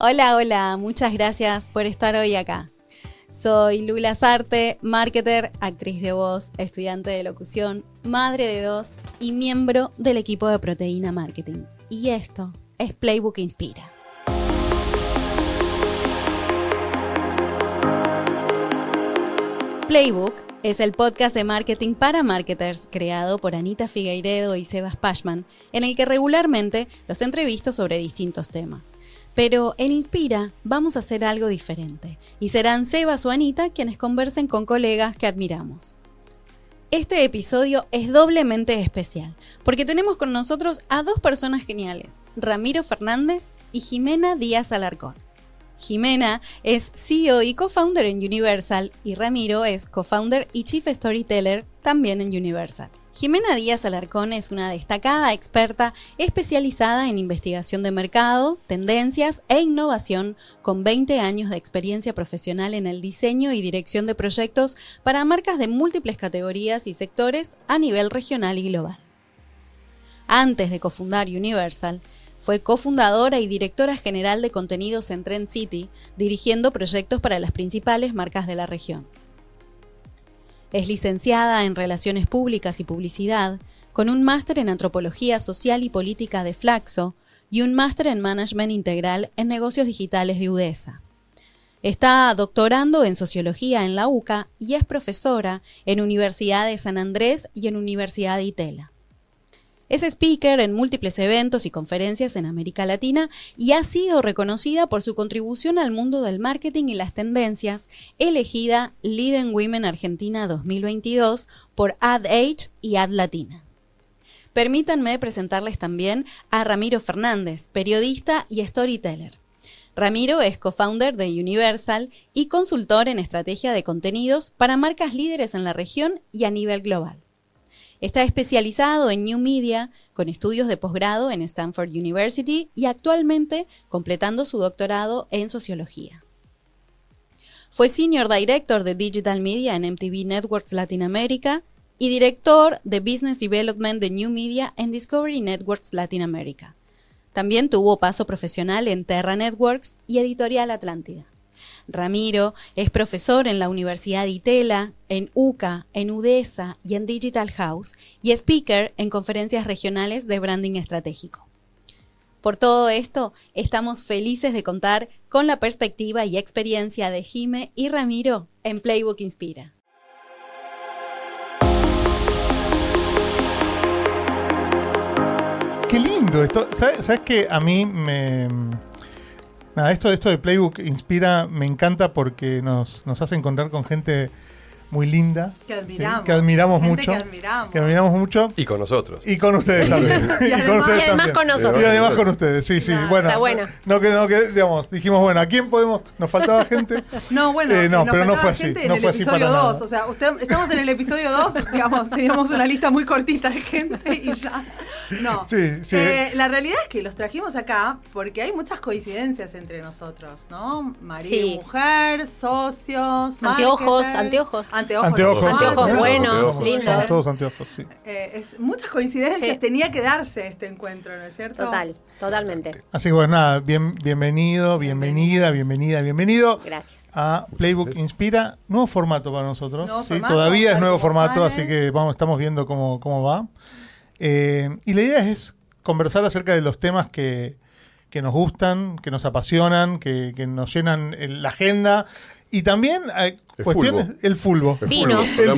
Hola, hola, muchas gracias por estar hoy acá. Soy Lula Sarte, marketer, actriz de voz, estudiante de locución, madre de dos y miembro del equipo de Proteína Marketing. Y esto es Playbook Inspira. Playbook es el podcast de marketing para marketers creado por Anita Figueiredo y Sebas Pashman, en el que regularmente los entrevisto sobre distintos temas. Pero en Inspira vamos a hacer algo diferente y serán Sebas o Anita quienes conversen con colegas que admiramos. Este episodio es doblemente especial porque tenemos con nosotros a dos personas geniales, Ramiro Fernández y Jimena Díaz Alarcón. Jimena es CEO y co-founder en Universal y Ramiro es co-founder y chief storyteller también en Universal. Jimena Díaz Alarcón es una destacada experta especializada en investigación de mercado, tendencias e innovación con 20 años de experiencia profesional en el diseño y dirección de proyectos para marcas de múltiples categorías y sectores a nivel regional y global. Antes de cofundar Universal, fue cofundadora y directora general de contenidos en Trend City, dirigiendo proyectos para las principales marcas de la región. Es licenciada en Relaciones Públicas y Publicidad, con un máster en Antropología Social y Política de Flaxo y un máster en Management Integral en Negocios Digitales de UDESA. Está doctorando en Sociología en la UCA y es profesora en Universidad de San Andrés y en Universidad de Itela. Es speaker en múltiples eventos y conferencias en América Latina y ha sido reconocida por su contribución al mundo del marketing y las tendencias, elegida Leading Women Argentina 2022 por AdAge y Ad Latina. Permítanme presentarles también a Ramiro Fernández, periodista y storyteller. Ramiro es co-founder de Universal y consultor en estrategia de contenidos para marcas líderes en la región y a nivel global. Está especializado en New Media, con estudios de posgrado en Stanford University y actualmente completando su doctorado en Sociología. Fue Senior Director de Digital Media en MTV Networks Latinoamérica y director de Business Development de New Media en Discovery Networks Latinoamérica. También tuvo paso profesional en Terra Networks y Editorial Atlántida. Ramiro es profesor en la Universidad de Itela, en UCA, en UDESA y en Digital House y speaker en conferencias regionales de branding estratégico. Por todo esto, estamos felices de contar con la perspectiva y experiencia de Jime y Ramiro en Playbook Inspira. Qué lindo esto. ¿Sabes, ¿Sabes que a mí me, Nada, esto, esto de Playbook Inspira me encanta porque nos, nos hace encontrar con gente muy linda. Que admiramos. Que admiramos Gente mucho. Que admiramos. Que admiramos mucho. Y con nosotros. Y con ustedes también. Y además- con ustedes Y además también. con nosotros. Y además con ustedes, sí, sí. Bueno, está bueno. No, que, no, que, digamos, dijimos, bueno, ¿a quién podemos? Nos faltaba gente. No, bueno, Eh, no, nos pero no faltaba fue así, gente no en fue el así episodio para 2. nada. O sea, usted- estamos en el episodio 2, digamos, teníamos una lista muy cortita de gente y ya. No. Sí, sí. Eh, la realidad es que los trajimos acá porque hay muchas coincidencias entre nosotros, ¿no? Marido y Sí. mujer, socios, Anteojos, marketers, anteojos. Anteojos, Anteojos. Anteojos Bueno, buenos, anteojos. lindos. Son todos anteojos, sí. Eh, es, muchas coincidencias, Sí. tenía que darse este encuentro, ¿no es cierto? Total, totalmente. Así que bueno, nada, bien, bienvenido, bienvenida, bienvenida, bienvenido. Gracias. a Playbook Inspira, nuevo formato para nosotros. Nuevo ¿sí? formato, Todavía es nuevo formato, sale. así que vamos, estamos viendo cómo, cómo va. Eh, y la idea es conversar acerca de los temas que, que nos gustan, que nos apasionan, que, que nos llenan el- la agenda. Y también hay El cuestiones. fulbo. El fulbo. Vino. fulbo, El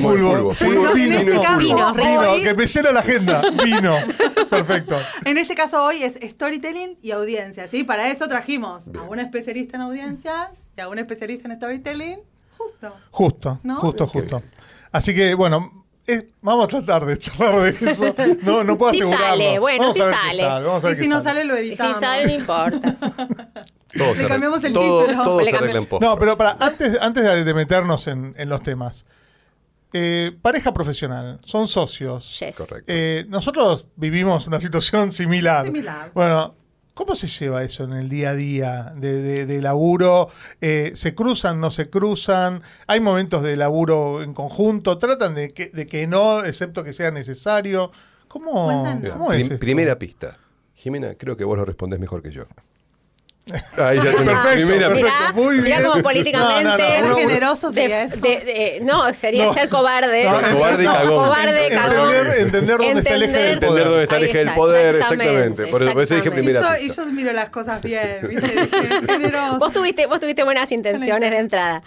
fulbo. vino, este Vino, Vino, hoy- que me llena la agenda. Vino. Perfecto. En este caso hoy es storytelling y audiencia, ¿sí? Para eso trajimos Bien. a un especialista en audiencias y a un especialista en storytelling. Justo. Justo, ¿No? justo, Qué justo. Así que, bueno, eh, vamos a tratar de charlar de eso. No, no puedo Sí asegurarlo. sale, bueno, vamos sí a ver qué sale. Vamos a ver Y qué si no sale, lo Y si editamos. sale, no importa. Todo Le cambiamos el todo, título. Todo Le se cambiamos- arregla en post. No, pero para, antes, antes de, meternos en, en los temas. eh, pareja profesional, son socios. Yes. Correcto. Eh, nosotros vivimos una situación similar. Similar. Bueno, ¿cómo se lleva eso en el día a día de, de- de laburo? Eh, ¿Se cruzan, no se cruzan? ¿Hay momentos de laburo en conjunto? ¿Tratan de que, de que no, excepto que sea necesario? ¿Cómo, Cuéntanos. Mira, ¿cómo es prim- esto? primera pista. Jimena, creo que vos lo respondés mejor que yo. Ahí ya tenés. Perfecto, Primera- perfecto. Mirá, muy mirá bien. como políticamente. No, generoso de- sería eso. de- de- no, sería No. ser cobarde. No, Cobarde y no, cagón. Cobarde, Entender- cagón. entender dónde está el eje del Entender- Entender dónde está el eje del poder, exactamente, exactamente. Por eso, por eso dije primera Y yo, miro las cosas bien, ¿viste? Dije, generoso. Vos tuviste, vos tuviste buenas intenciones de entrada.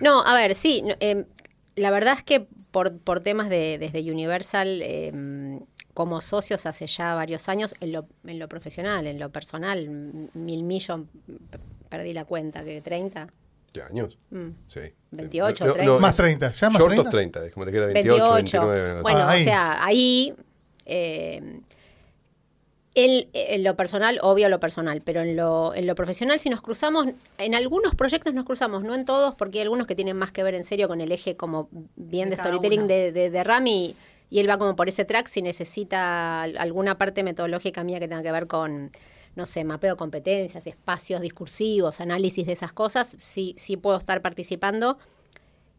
No, a ver, sí. eh, la verdad es que por, por temas de desde Universal, eh, como socios hace ya varios años, en lo, en lo profesional, en lo personal, mil millones, perdí la cuenta, que 30. ¿Qué años? Mm. Sí. 28, No, no, 30. Más 30, ¿ya más Short 30? of 30, es como te queda 28, 28. 29. Bueno, Ah, ahí. o sea, ahí. eh, en, en lo personal, obvio lo personal, pero en lo, en lo profesional, si nos cruzamos, en algunos proyectos nos cruzamos, no en todos, porque hay algunos que tienen más que ver en serio con el eje como bien De de, storytelling de, de, de Rami, y él va como por ese track si necesita al- alguna parte metodológica mía que tenga que ver con, no sé, mapeo competencias, espacios discursivos, análisis de esas cosas, sí, sí puedo estar participando.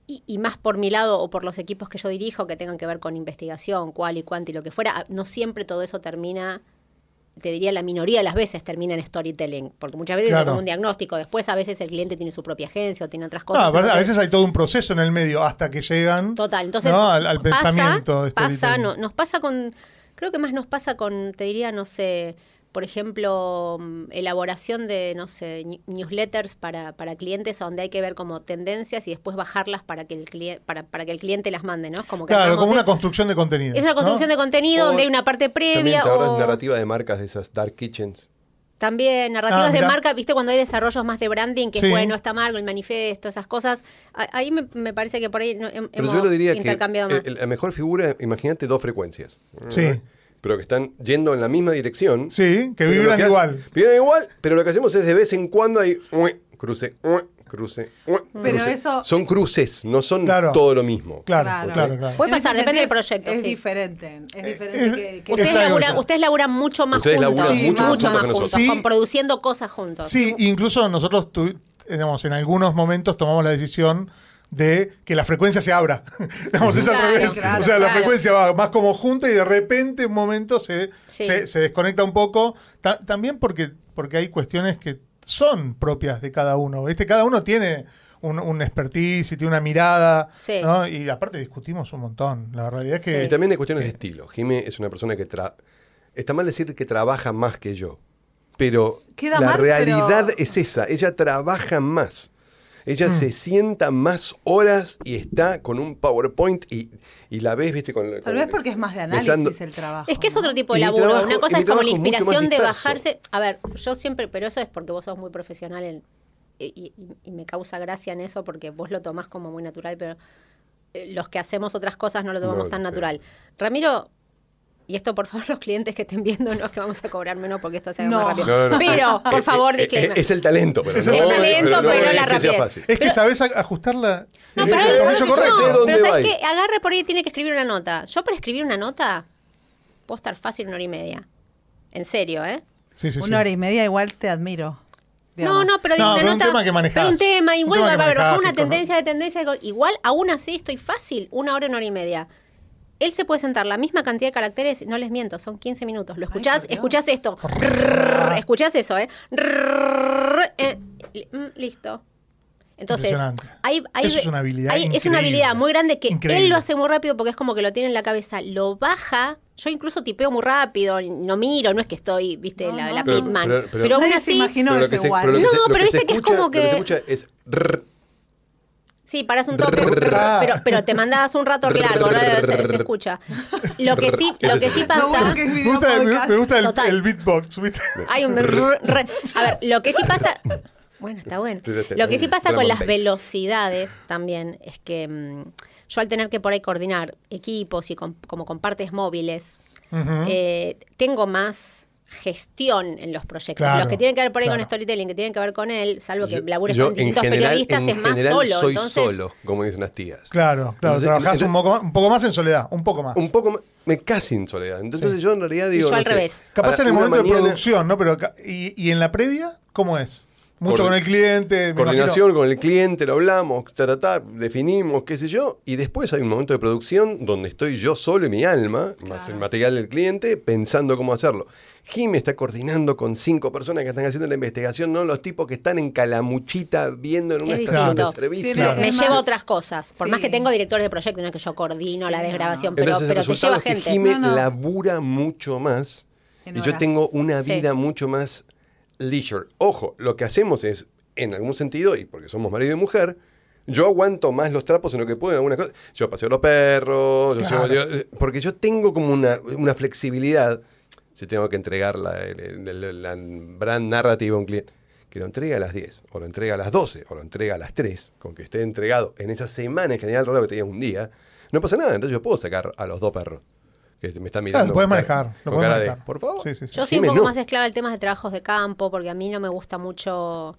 Y, y más por mi lado o por los equipos que yo dirijo que tengan que ver con investigación, cual y cuánto y lo que fuera, no siempre todo eso termina, te diría la minoría de las veces termina en storytelling, porque muchas veces Claro. es como un diagnóstico, después a veces el cliente tiene su propia agencia o tiene otras No, cosas. a ver- a veces hay todo un proceso en el medio hasta que llegan Total, entonces ¿no? al, al pasa- pensamiento. de Pasa, no, nos pasa con, creo que más nos pasa con, te diría, no sé, por ejemplo, mm, elaboración de, no sé, newsletters para, para clientes donde hay que ver como tendencias y después bajarlas para que el cliente, para, para que el cliente las mande, ¿no? Es como que Claro, como una es- construcción de contenido. es una construcción ¿no? de contenido O donde hay una parte También previa te ahorras o narrativa de marcas de esas dark kitchens. también narrativas Ah, de marca, viste cuando hay desarrollos más de branding, que Sí. es bueno, está Margo, el manifiesto, esas cosas. Ahí me, me parece que por ahí no- hem- Pero hemos yo lo diría que intercambiado más. el- la mejor figura, imagínate dos frecuencias. Sí. Pero que están yendo en la misma dirección. Sí, que vibran hace- igual. Vibran igual, pero lo que hacemos es de vez en cuando hay ue, cruce, cruce, Pero cruce. eso- Son cruces, no son Claro. todo lo mismo. Claro, claro, claro. Puede pasar, depende del proyecto, Es sí. diferente. Es diferente es- que, que- Ustedes laburan, ustedes laburan mucho más Ustedes juntos. laburan mucho mucho, más más juntos con produciendo cosas juntos. Sí, incluso nosotros tu- digamos, en algunos momentos tomamos la decisión de que la frecuencia se abra. digamos, es al revés. claro, o sea, la frecuencia va más como junta y de repente un momento se, Sí. se, se desconecta un poco. Ta- también porque, porque hay cuestiones que son propias de cada uno. ¿viste? Cada uno tiene un, un expertise y tiene una mirada. Sí. ¿no? Y aparte discutimos un montón. La realidad es que... Y también hay cuestiones de estilo. Jimé es una persona que tra- está mal decir que trabaja más que yo, pero Queda la mal, realidad pero- es esa. Ella trabaja más. Ella Mm. se sienta más horas y está con un PowerPoint y, y la ves, viste, con, Tal con- vez porque es más de análisis besando- el trabajo. Es que es otro tipo de laburo. trabajo- Una cosa es como la inspiración de bajarse. A ver, yo siempre, pero eso es porque vos sos muy profesional en- y, y- y me causa gracia en eso porque vos lo tomás como muy natural, pero eh, los que hacemos otras cosas no lo tomamos No, tan sí. natural. Ramiro, y esto por favor los clientes que estén viendo, no es que vamos a cobrar menos porque esto se haga No. más rápido. No, no, no. Pero, por Eh, favor, eh, eh, disclaimer. Es el talento, pero Es no, el talento, pero no es la que rapidez. fácil. Es que Pero- sabes ajustarla. No, pero, no, correcto. sé dónde pero ¿sabes qué? Agarre por ahí tiene que escribir una nota. Yo para escribir una nota puedo estar fácil una hora y media. En serio, ¿eh? Sí, sí, sí. Una hora y media igual te admiro. No, digamos. no, pero, No, una pero un nota, tema que manejás. pero un tema, Un igual tema que va a haber una que tendencia de tendencia, de- igual aún así estoy fácil, una hora, una hora y media. Él se puede sentar la misma cantidad de caracteres, no les miento, son 15 minutos. ¿Lo escuchás? Dios. escuchás esto. Escuchás eso, ¿eh? Eh, mm, listo. Entonces, hay, hay- Eso es una habilidad hay- es una habilidad muy grande que Increíble. él lo hace muy rápido porque es como que lo tiene en la cabeza, lo baja. Yo incluso tipeo muy rápido, no miro, no es que estoy, viste, No, la, no. la Pero- pitman. pero- Pero, pero- aún Nadie se así, imaginó Pero eso se- igual. pero No, pero viste que es como Lo que que- se escucha es rrr, Sí, paras un toque, pero, pero te mandabas un rato largo, ¿no? se, se escucha. Lo que sí, lo que sí pasa. bueno que es Me gusta, me- podcast. me gusta el, beatbox. Hay un. A ver, lo que sí pasa. Bueno, está bueno. Lo que sí pasa con las velocidades también es que mm, yo al tener que por ahí coordinar equipos y con- como con partes móviles, Ujú. eh, tengo más gestión en los proyectos. Claro, los que tienen que ver por ahí claro. con storytelling, que tienen que ver con él, salvo que yo- labures yo con distintos periodistas, en es más general solo. soy entonces, solo, como dicen las tías. Claro, claro. Entonces, Trabajás un poco, más, un poco más en soledad, un poco más. Un poco más, me casi en soledad. Entonces Sí. yo en realidad digo. yo no al sé, revés. Capaz en el momento de producción, ¿no? Pero acá- y, y en la previa, ¿cómo es? Mucho con el cliente. Coordinación con el cliente, lo hablamos, ta, ta, ta, definimos, qué sé yo, y después hay un momento de producción donde estoy yo solo y mi alma, más el material del cliente, pensando cómo hacerlo. Jime está coordinando con cinco personas que están haciendo la investigación, no los tipos que están en Calamuchita viendo en una Es estación de servicio. Me más- otras cosas. Por Sí. más que tengo directores de proyecto, no es que yo coordino la desgrabación, no. pero, Entonces pero el te resultado lleva es que gente. No, no. labura mucho más En y yo tengo una Sí. vida mucho más leisure. Ojo, lo que hacemos es, en algún sentido, y porque somos marido y mujer, yo aguanto más los trapos en lo que puedo en algunas cosas. Yo paseo los perros, yo Claro. llevo- yo- porque yo tengo como una, una flexibilidad. Si tengo que entregar la, el- el- la brand narrativa a un cliente, que lo entregue a las 10, o lo entrega a las 12, o lo entrega a las 3, con que esté entregado en esa semana, en general, raro que tenía un día, no pasa nada. Entonces yo puedo sacar a los dos perros que me están mirando. Claro, lo puedes cara- manejar. Lo con puedes cara de, por favor. Sí, sí, sí. Yo soy un poco no. más esclava del tema de trabajos de campo, porque a mí no me gusta mucho,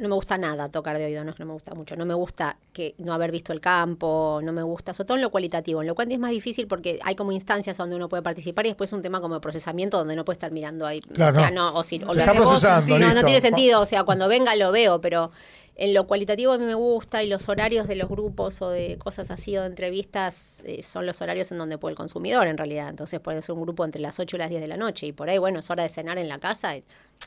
no me gusta nada tocar de oído, no no me gusta mucho, no me gusta que no haber visto el campo, no me gusta, sobre todo en lo cualitativo, en lo cual es más difícil porque hay como instancias donde uno puede participar y después es un tema como de procesamiento donde no puede estar mirando ahí, Claro, o sea, no. o si o lo está vos, procesando, no, no tiene sentido, o sea, cuando venga lo veo, pero en lo cualitativo a mí me gusta y los horarios de los grupos o de cosas así o de entrevistas eh, son los horarios en donde puede el consumidor en realidad. Entonces puede ser un grupo entre las 8 y las 10 de la noche y por ahí, bueno, es hora de cenar en la casa. y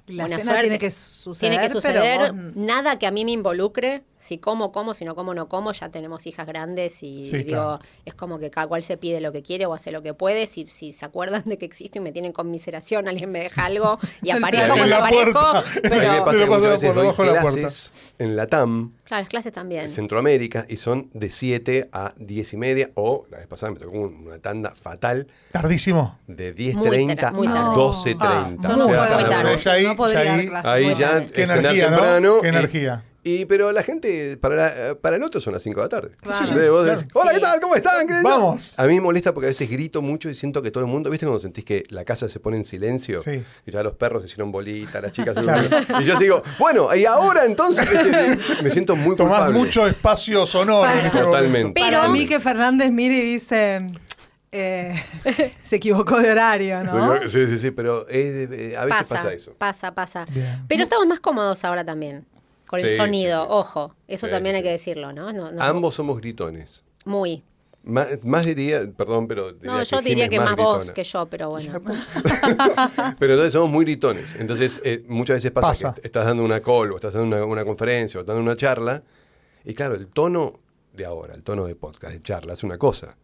La buena suerte. tiene que suceder, Tiene que pero suceder. vos- Nada que a mí me involucre. Si como, como. Si no como, no como. Ya tenemos hijas grandes y Sí, digo, claro. es como que cada cual se pide lo que quiere o hace lo que puede. Si, si se acuerdan de que existe y me tienen conmiseración, alguien me deja algo y aparezco cuando aparezco. mí me Pero, pasa Pero que muchas veces por doy debajo de la puerta. clases en la TAM, claro, las clases también. en Centroamérica, y son de 7 a 10 y media, o la vez pasada me tocó una tanda fatal Tardísimo. de Muy 10.30 tar- muy a tarde. 12.30. Ah, Yo O no sea, puedo, muy tarde. Ya ahí- no podría ya dar ahí- clases. Ahí ya. Qué cenar energía, ¿no? temprano. Qué y- energía. Y, pero la gente, para, la- para el otro son las 5 de la tarde. Claro. Entonces, vos decís, Hola, ¿qué tal? ¿Cómo están? ¿Qué- Vamos. A mí me molesta porque a veces grito mucho y siento que todo el mundo, ¿viste cuando sentís que la casa se pone en silencio? Sí. Y ya los perros se hicieron bolita, las chicas se Claro. Y yo sigo, bueno, y ahora entonces ¿viste? me siento muy Tomás culpable. mucho espacio sonoro. ese Totalmente. Para Pero- mí que Fernández mire y dice, eh, se equivocó de horario, ¿no? Sí, sí, sí, pero eh, eh, a veces pasa, eso. Pasa, pasa. Bien. Pero estamos más cómodos ahora también. Con el sonido, sí, sí. ojo. Eso Sí, también hay que decirlo, ¿no? No- no- Ambos somos gritones. Muy. Más, más diría, perdón, pero diría No, yo diría que más vos que yo, pero bueno. Pero entonces somos muy gritones. Entonces, eh, muchas veces pasa, Pasa. que estás dando una call o estás dando una, una conferencia o estás dando una charla. Y claro, el tono de ahora, el tono de podcast, de charla, es una cosa.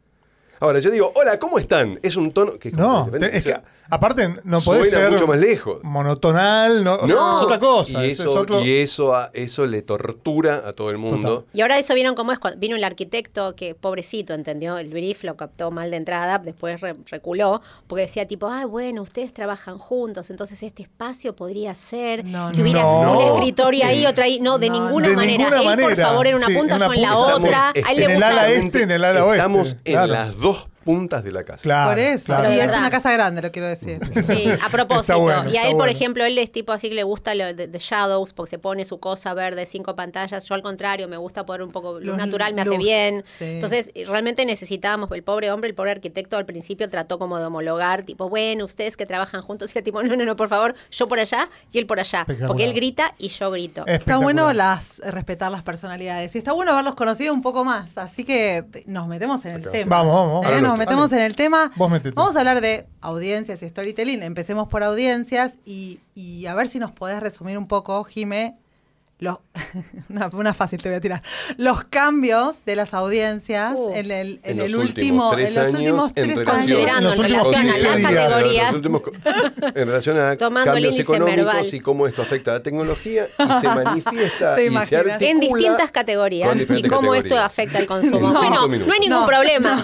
Ahora, yo digo, hola, ¿cómo están? Es un tono que No, es que aparte no puede suena ser mucho más lejos. monotonal, no, o sea, No, es otra cosa. Y es- eso, es otro- y eso, a- eso le tortura a todo el mundo. Y ahora eso vieron cómo es cuando vino el arquitecto que pobrecito entendió el brief, lo captó mal de entrada, después re- reculó, porque decía tipo, ah, bueno, ustedes trabajan juntos, entonces este espacio podría ser No, que no. hubiera No. un escritorio ahí, otra ahí, no, de No, ninguna de manera. ninguna Él por manera. favor en una Sí, punta, en yo en la punta. otra. Estamos A él le en el gusta- ala este, en el ala oeste. Estamos en claro. las dos puntas de la casa. Claro, Por eso. claro. Pero y es una casa grande, lo quiero decir. Sí, a propósito. Bueno, y a él, por bueno. ejemplo, él es tipo así que le gusta lo de, de Shadows, porque se pone su cosa verde, cinco pantallas. Yo al contrario, me gusta poner un poco luz natural, me hace bien. sí. Entonces, realmente necesitábamos, el pobre hombre, el pobre arquitecto al principio trató como de homologar, tipo, bueno, ustedes que trabajan juntos, y el tipo, no, no, no, por favor, yo por allá y él por allá. Porque él grita y yo grito. Está bueno las, respetar las personalidades y está bueno haberlos conocido un poco más. Así que nos metemos en el tema. Vamos, vamos, vamos. ¿Eh? Nos metemos en el tema. Vos metete. Vamos a hablar de audiencias y storytelling. Empecemos por audiencias y, y a ver si nos podés resumir un poco, Jime. Los, una, una fácil te voy a tirar. Los cambios de las audiencias Uh. en el, en En el los último, últimos tres en los años, últimos en tres relación- años. Considerando Los en últimos relación a 15 las categorías. En relación a cambios económicos y cómo esto afecta a la tecnología y se manifiesta Te y se imaginas. articula En distintas categorías y cómo esto afecta al consumo. Cinco Bueno, no hay ningún No. problema.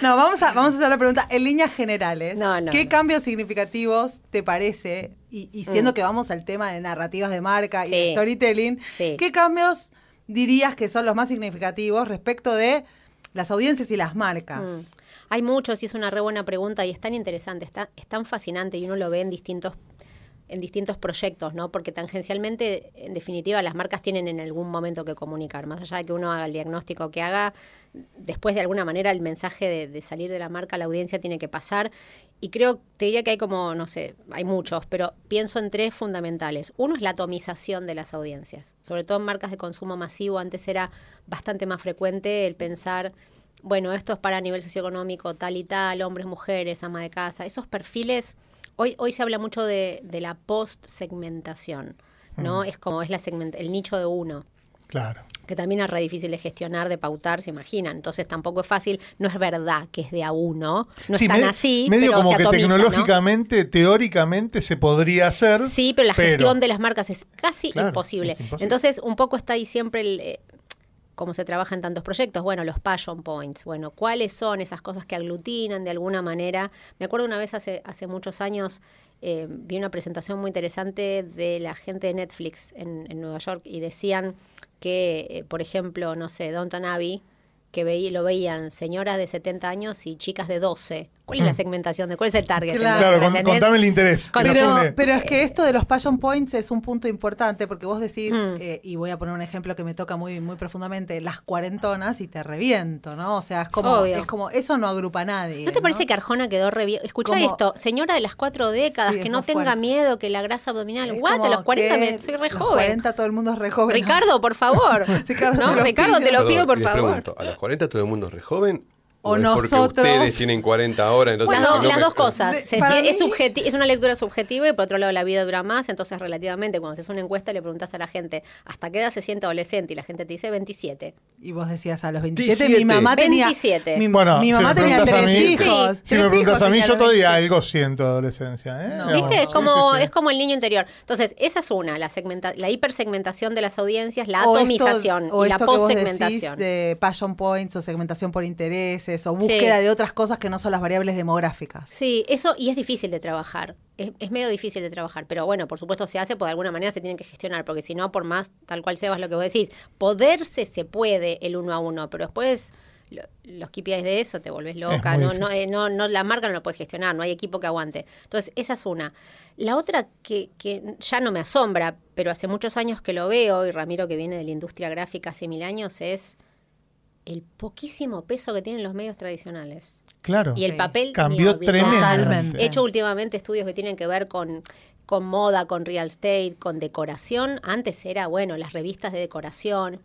No, vamos a, vamos a hacer la pregunta en líneas generales. No, no, ¿Qué no. cambios significativos te parece? Y, y siendo Mm. que vamos al tema de narrativas de marca y de storytelling, Sí. ¿qué cambios dirías que son los más significativos respecto de las audiencias y las marcas? Mm. Hay muchos y es una re buena pregunta y es tan interesante, está, es tan fascinante y uno lo ve en distintos en distintos proyectos, ¿no? Porque tangencialmente, en definitiva, las marcas tienen en algún momento que comunicar. Más allá de que uno haga el diagnóstico que haga, después de alguna manera el mensaje de, de salir de la marca la audiencia tiene que pasar. Y creo, te diría que hay como, no sé, hay muchos, pero pienso en tres fundamentales. Uno es la atomización de las audiencias. Sobre todo en marcas de consumo masivo, antes era bastante más frecuente el pensar bueno, esto es para nivel socioeconómico tal y tal, hombres, mujeres, ama de casa, esos perfiles hoy, hoy se habla mucho de, de la post-segmentación, ¿no? Es como es la segment- el nicho de uno Claro. que también es re difícil de gestionar, de pautar, se imaginan. Entonces tampoco es fácil, no es verdad que es de a uno, no Sí, es tan me- así, medio pero como se que atomiza, ¿no? tecnológicamente, teóricamente se podría hacer. Sí, pero la gestión de las marcas es casi Claro, imposible. es imposible. Entonces, un poco está ahí siempre el... cómo se trabaja en tantos proyectos, bueno, los passion points, bueno, cuáles son esas cosas que aglutinan de alguna manera. Me acuerdo una vez hace, hace muchos años, eh, vi una presentación muy interesante de la gente de Netflix en, en Nueva York y decían que, eh, por ejemplo, no sé, Downton Abbey, que veí- lo veían señoras de 70 años y chicas de 12. ¿Cuál es la segmentación? de ¿Cuál es el target? Claro. Claro, con- contame el interés. Pero, es que esto de los passion points es un punto importante porque vos decís, Mm. eh, y voy a poner un ejemplo que me toca muy, muy profundamente, las cuarentonas y te reviento, ¿no? O sea, es como, Obvio. es como eso no agrupa a nadie. ¿No te parece que Arjona quedó re bien? Escuchá Como- esto, señora de las cuatro décadas, Sí, que no tenga fuerte. miedo, que la grasa abdominal. Es What? A los 40 que me, soy re los joven. 40 todo el mundo es re joven. Ricardo, por favor. Ricardo, no, te lo Ricardo, pido. te lo pido, Perdón, por favor. pregunto, ¿a los 40 todo el mundo es re joven? O es porque nosotros- ustedes tienen 40 ahora, entonces Las, si dos- no las me- dos cosas. De- Se- para es, mí- subjeti- es una lectura subjetiva y por otro lado la vida dura más, entonces relativamente cuando haces una encuesta le preguntas a la gente ¿hasta qué edad se siente adolescente? Y la gente te dice 27. Y vos decías a los 27, 17. mi mamá tenía 27. Mi, Bueno, mi si mamá tenía tres mí- hijos. Si tres me preguntas a mí, yo todavía 27. algo siento de adolescencia. ¿eh? No. ¿Viste? Es como, sí, sí. es como el niño interior. Entonces, esa es una, la segmenta la hipersegmentación de las audiencias, la O esto- atomización o y la esto que vos decís postsegmentación. de passion points o segmentación por intereses o búsqueda de otras cosas que no son las variables demográficas. Sí, eso y es difícil de trabajar. Es, es medio difícil de trabajar, pero bueno, por supuesto se hace, pues de alguna manera se tienen que gestionar, porque si no, por más tal cual sebas lo que vos decís, poderse se puede el uno a uno, pero después lo- los KPIs de eso te volvés loca, no, no, eh, no, no, la marca no lo puede gestionar, no hay equipo que aguante. Entonces, esa es una. La otra que, que ya no me asombra, pero hace muchos años que lo veo, y Ramiro que viene de la industria gráfica hace mil años, es el poquísimo peso que tienen los medios tradicionales. Claro. Y el Sí. papel Cambió tremendamente. He hecho últimamente estudios que tienen que ver con, con moda, con real estate, con decoración. Antes era, bueno, las revistas de decoración.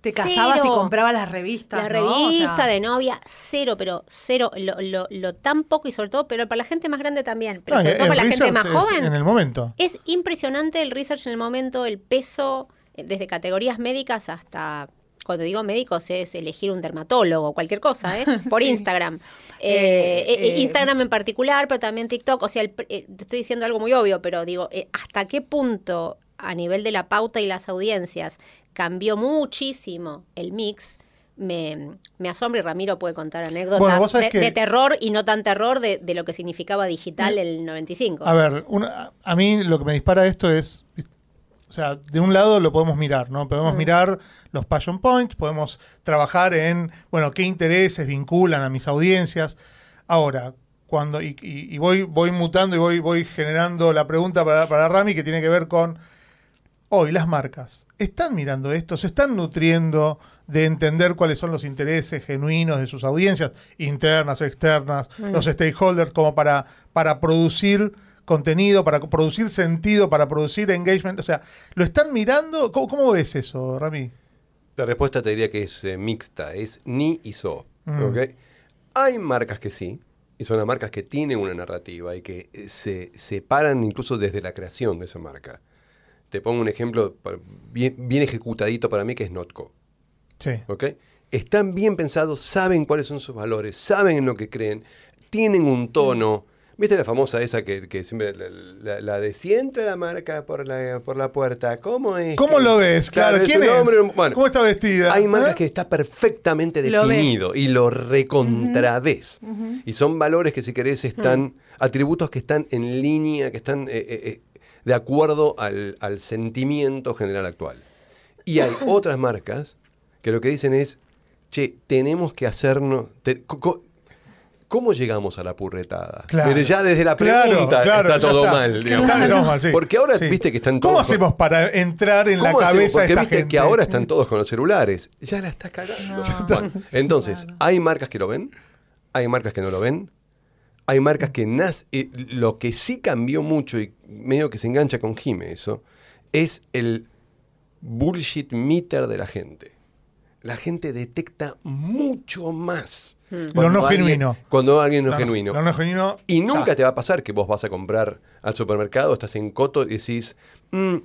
Te casabas Cero. y comprabas las revistas. La ¿no? O revista sea, de novia, cero, pero cero. Lo, lo, lo tan poco y sobre todo, pero para la gente más grande también. Pero No, sobre todo para la gente más es joven. En el momento. Es impresionante el research en el momento, el peso, eh, desde categorías médicas hasta, cuando digo médicos, es elegir un dermatólogo, cualquier cosa, ¿eh? por Sí. Instagram. Eh, Eh, eh, Instagram en particular, pero también TikTok. O sea, el te estoy diciendo algo muy obvio, pero digo, ¿hasta qué punto a nivel de la pauta y las audiencias cambió muchísimo el mix? Me, me asombra y Ramiro puede contar anécdotas Bueno, de, sabés que- de terror y no tan terror de, de lo que significaba digital el 95. A ver, una- a mí lo que me dispara esto es, o sea, de un lado lo podemos mirar, ¿no? Podemos mirar los passion points, podemos trabajar en, bueno, qué intereses vinculan a mis audiencias. Ahora, cuando, y, y- y voy, voy mutando y voy, voy generando la pregunta para, para Rami que tiene que ver con, hoy las marcas, ¿están mirando esto? ¿Se están nutriendo de entender cuáles son los intereses genuinos de sus audiencias, internas o externas, los stakeholders, como para, para producir contenido, para producir sentido, para producir engagement? O sea, ¿lo están mirando? ¿Cómo, cómo ves eso, Rami? La respuesta te diría que es eh, mixta, es ni y so. Mm. ¿ok? Hay marcas que sí, y son las marcas que tienen una narrativa y que eh, se separan incluso desde la creación de esa marca. Te pongo un ejemplo bien, bien ejecutadito para mí que es Notco. Sí. ¿ok? Están bien pensados, saben cuáles son sus valores, saben en lo que creen, tienen un tono. ¿Viste la famosa esa que, que siempre la, la- la de si entra la marca por la, por la puerta? ¿Cómo es? ¿Cómo que-?" lo ves? Claro, ¿quién es? hombre, un- bueno, ¿Cómo está vestida? hay marcas ¿Eh? que está perfectamente Lo definido y lo recontravés. Y son valores que si querés están, atributos que están en línea, que están eh, eh, de acuerdo al, al sentimiento general actual. Y hay otras marcas que lo que dicen es, che, tenemos que hacernos... te- co- co- ¿Cómo llegamos a la purretada? Claro. Mire, ya desde la pregunta claro, está todo está. mal. digamos. Mal, sí. Porque ahora, Sí. viste que están ¿Cómo todos... hacemos para entrar en la ¿Cómo hacemos? cabeza de Porque esta viste gente? que ahora están todos con los celulares. Ya la está cagando. Bueno, entonces, hay marcas que lo ven, hay marcas que no lo ven, hay marcas que eh, lo que sí cambió mucho y medio que se engancha con Jime eso, es el bullshit meter de la gente. la gente detecta mucho más. Hmm. Lo no alguien- genuino. Cuando alguien no es No, no, genuino. Lo no genuino. Y nunca ya. te va a pasar que vos vas a comprar al supermercado, estás en Coto y decís, "Mm,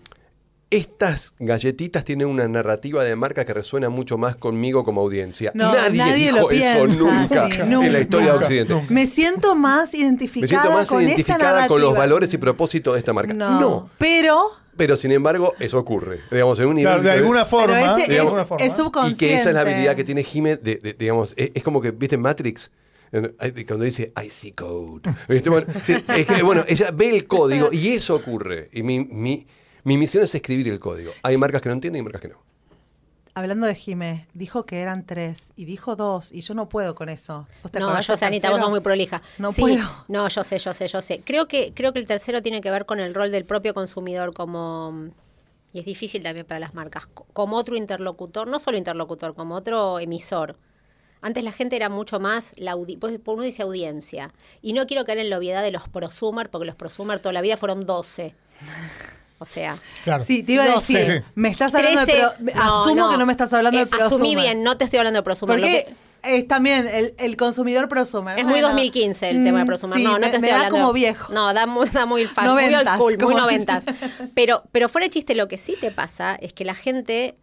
estas galletitas tienen una narrativa de marca que resuena mucho más conmigo como audiencia. No, nadie, nadie dijo lo eso piensa, nunca sí, en nunca, la historia de nunca, Occidente. nunca. Me siento más Me identificada siento más con identificada esta con los valores y propósitos de esta marca. No, No. pero, Pero sin embargo, eso ocurre. Digamos, en un nivel. Claro, de alguna forma. pero ese de es, alguna forma. es y subconsciente. que esa es la habilidad que tiene Jime, de, de- digamos, es, es como que, ¿viste Matrix? En- Cuando dice, I see code. ¿Viste? Bueno, sí, es que, bueno, ella ve el código y eso ocurre. Y mi, mi, mi misión es escribir el código. Hay marcas que no entienden y marcas que no. Hablando de Jimé, dijo que eran tres y dijo dos y yo no puedo con eso. ¿Vos te No, yo sé, Anita, vos sos muy prolija. No Sí, puedo. No, yo sé, yo sé, yo sé. Creo que, creo que el tercero tiene que ver con el rol del propio consumidor como... Y es difícil también para las marcas. co- Como otro interlocutor, no solo interlocutor, como otro emisor. Antes la gente era mucho más, la pues, uno dice audiencia. Y no quiero caer en la obviedad de los prosumer, porque los prosumer toda la vida fueron 12. O sea, Claro. Sí, te iba a decir, sí, me estás hablando 13 de... pro- asumo que no me estás hablando de Eh, Asumí prosumer. bien, no te estoy hablando de prosumer. Porque que- es también el, el consumidor prosumer. Es muy Bueno, 2015 el tema de mm, prosumer. sí, no, no me, te me estoy da hablando. como viejo. No, da muy, da muy old Noventas, school, muy noventas. Pero, pero fuera de chiste, lo que sí te pasa es que la gente,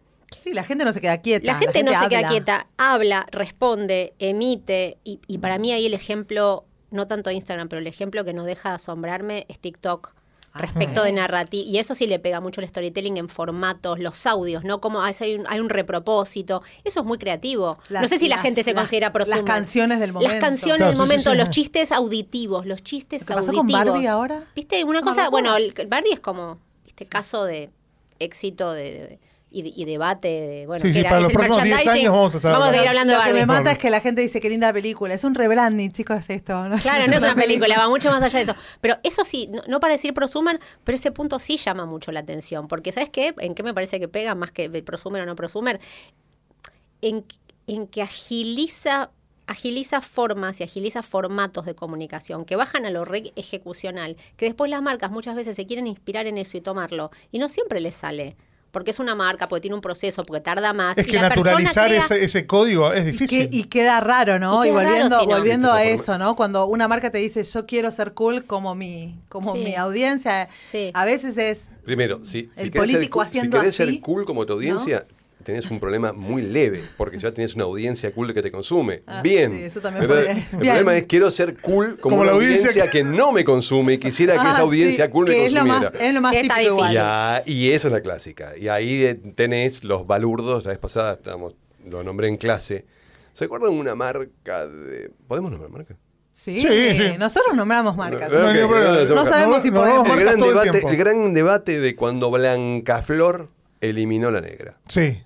Sí, la gente no se queda quieta. la gente, no se queda quieta, habla, responde, emite, y, y para mí ahí el ejemplo, no tanto Instagram, pero el ejemplo que nos deja de asombrarme es TikTok. Respecto de narrativa, y eso sí le pega mucho el storytelling en formatos, los audios, ¿no? Como hay un, hay un repropósito. Eso es muy creativo. no Las- sé si la las- gente se las- considera las prosumer. canciones del momento. Las canciones Claro, del sí, momento, sí. los chistes auditivos, los chistes Lo que pasó auditivos. con Barbie ahora. ¿Viste? Una cosa, bueno, el, Barbie es como, este caso de éxito de, de- y, de- y debate de, bueno, Sí, que sí, era- para los el próximos 10 merchandising. años vamos a estar Vamos a hablando. seguir hablando de Lo que me mata es que la gente dice qué linda película. Es un rebranding, chicos, es esto. ¿no? Claro, no es una película, va mucho más allá de eso. Pero eso sí, no, no para decir prosumer, pero ese punto sí llama mucho la atención. Porque, ¿sabes qué? ¿En qué me parece que pega más que prosumer o no prosumer? En, en que agiliza agiliza formas y agiliza formatos de comunicación que bajan a lo re ejecucional, que después las marcas muchas veces se quieren inspirar en eso y tomarlo, y no siempre les sale. Porque es una marca, porque tiene un proceso, porque tarda más. Es y que la naturalizar crea- ese, ese código es Y, difícil. que- y queda raro, ¿no? Y Y, queda raro volviendo, si no. volviendo a eso, ¿no? Cuando una marca te dice yo quiero ser cool como mi, como Sí. mi audiencia, Sí. a veces es Primero, si, si El querés ser político cool- haciendo si querés así, ser cool como tu audiencia, tenés un problema muy leve, porque ya tenés una audiencia cool que te consume. Ah, Bien. sí, eso también Pero podría- El Bien. problema es quiero ser cool como, Como una la audiencia audiencia que... no me consume y quisiera que Ah, esa audiencia sí, cool me que es lo consumiera. más, es lo más Que típico igual. Y, ah, y eso es la clásica. Y ahí eh, tenés los balurdos. La vez pasada estábamos, lo nombré en clase. ¿Se acuerdan una marca de. ¿Podemos nombrar marca? Sí, Sí, sí. nosotros nombramos marcas. No, No hay ningún Ok, problema. no, No sabemos si podemos. El gran, el debate, tiempo. el gran debate de cuando Blancaflor eliminó la negra. Sí,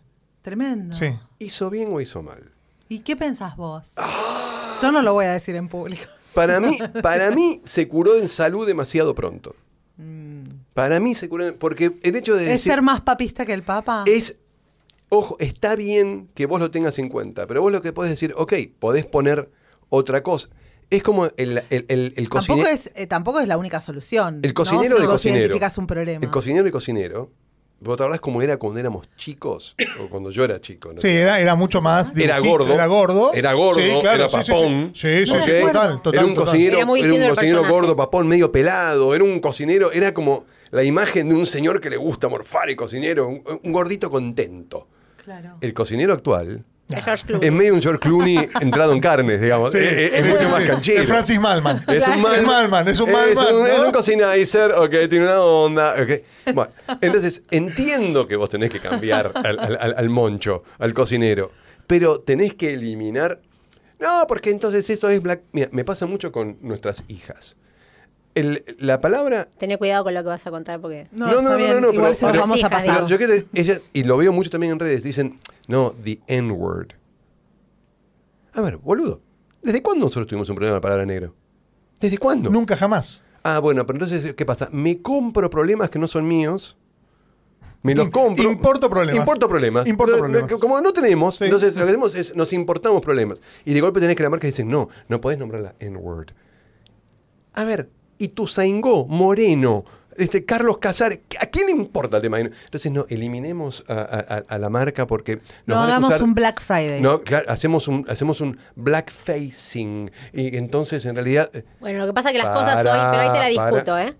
Tremendo. sí. ¿Hizo bien o hizo mal? ¿Y qué pensás vos? Ah. Yo no lo voy a decir en público. Para mí, para mí se curó en salud demasiado pronto. Para mí se curó, en- porque el hecho de ¿Es decir ser más papista que el Papa? es, ojo, está bien que vos lo tengas en cuenta, pero vos lo que podés decir, ok, podés poner otra cosa. Es como el, el, el, el tampoco, cocinero. es, eh, tampoco es la única solución. El ¿no? cocinero Si de vos cocinero. identificás un problema. El cocinero y cocinero. ¿Vos te acordás cómo era cuando éramos chicos? O cuando yo era chico. ¿no? Sí, era, era mucho más. Era dibujito, gordo. Era gordo. Era gordo, Sí, claro, era sí, sí, sí. papón. Sí, sí, sí, total, total, era un cocinero, Era un cocinero gordo, papón, medio pelado. Era un cocinero, era como la imagen de un señor que le gusta morfar y cocinero, un, un gordito contento. Claro. El cocinero actual Es es medio un George Clooney entrado en carnes, digamos. Sí, es, es- es sí, mucho más canchero. Es Francis Malman. Es un Es Malman. Es un Es Malman, un, ¿no? es un cocinizer, ok, tiene una onda, ok. Bueno, entonces entiendo que vos tenés que cambiar al, al- al- al moncho, al cocinero, pero tenés que eliminar. No, porque entonces esto es black. Mira, me pasa mucho con nuestras hijas. El- la palabra. Tené cuidado con lo que vas a contar porque... No, No, no, no, bien. no, no, Igual pero- se pero- vamos a pasar. Javier. Pero yo quiero, ella, y lo veo mucho también en redes, dicen, no, the N-word. A ver, boludo, ¿desde cuándo nosotros tuvimos un problema de la palabra negro? ¿Desde cuándo? Nunca jamás. Ah, bueno, pero entonces, ¿qué pasa? Me compro problemas que no son míos. Me los compro. Importo problemas. Importo problemas. Importo Como no tenemos, Sí. entonces lo que hacemos es nos importamos problemas. Y de golpe tenés que la marca dice, no, no podés nombrar la N-word. A ver, Ituzaingó, Moreno, Este, Carlos Casares, ¿a quién le importa el tema? Entonces, no, eliminemos a, a- a- a la marca porque No nos van a hagamos acusar- un Black Friday. No, claro, hacemos un, hacemos un black facing. Y entonces, en realidad. Bueno, lo que pasa es que las cosas hoy, pero ahí te la Para, discuto, ¿eh?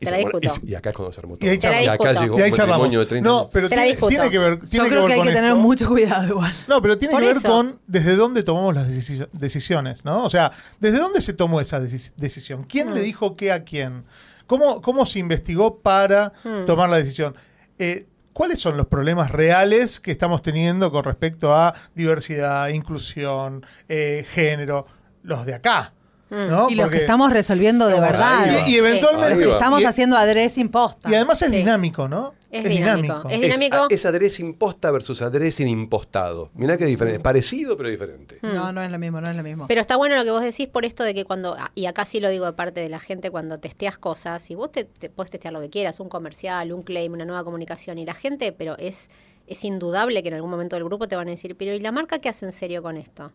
Y, Te se- la bueno, discuto. y- y acá es cuando se armó Y ahí acá llegó Y ahí charlamos. de 30 No, pero tiene, que ver, Yo tiene que creo ver que hay que tener mucho cuidado igual. No, pero tiene Por que ver eso. con desde dónde tomamos las decisi- decisiones, ¿no? O sea, ¿desde dónde se tomó esa deci- decisión? ¿Quién Mm. le dijo qué a quién? ¿Cómo, cómo se investigó para Mm. tomar la decisión? Eh, ¿Cuáles son los problemas reales que estamos teniendo con respecto a diversidad, inclusión, eh, género? Los de acá. ¿No? Mm. Y los que estamos resolviendo de verdad. y, y eventualmente. Estamos y- haciendo adrés imposta. Y además es Sí. dinámico, ¿no? Es dinámico. Es Es, dinámico. es adres imposta versus adres impostado. Mirá que diferente. Parecido, pero diferente. No, no es lo mismo, no es lo mismo. Pero está bueno lo que vos decís por esto de que cuando, y acá sí lo digo de parte de la gente, cuando testeas cosas, y vos te, te podés testear lo que quieras, un comercial, un claim, una nueva comunicación, y la gente, pero es, es indudable que en algún momento del grupo te van a decir, pero ¿y la marca qué hace en serio con esto?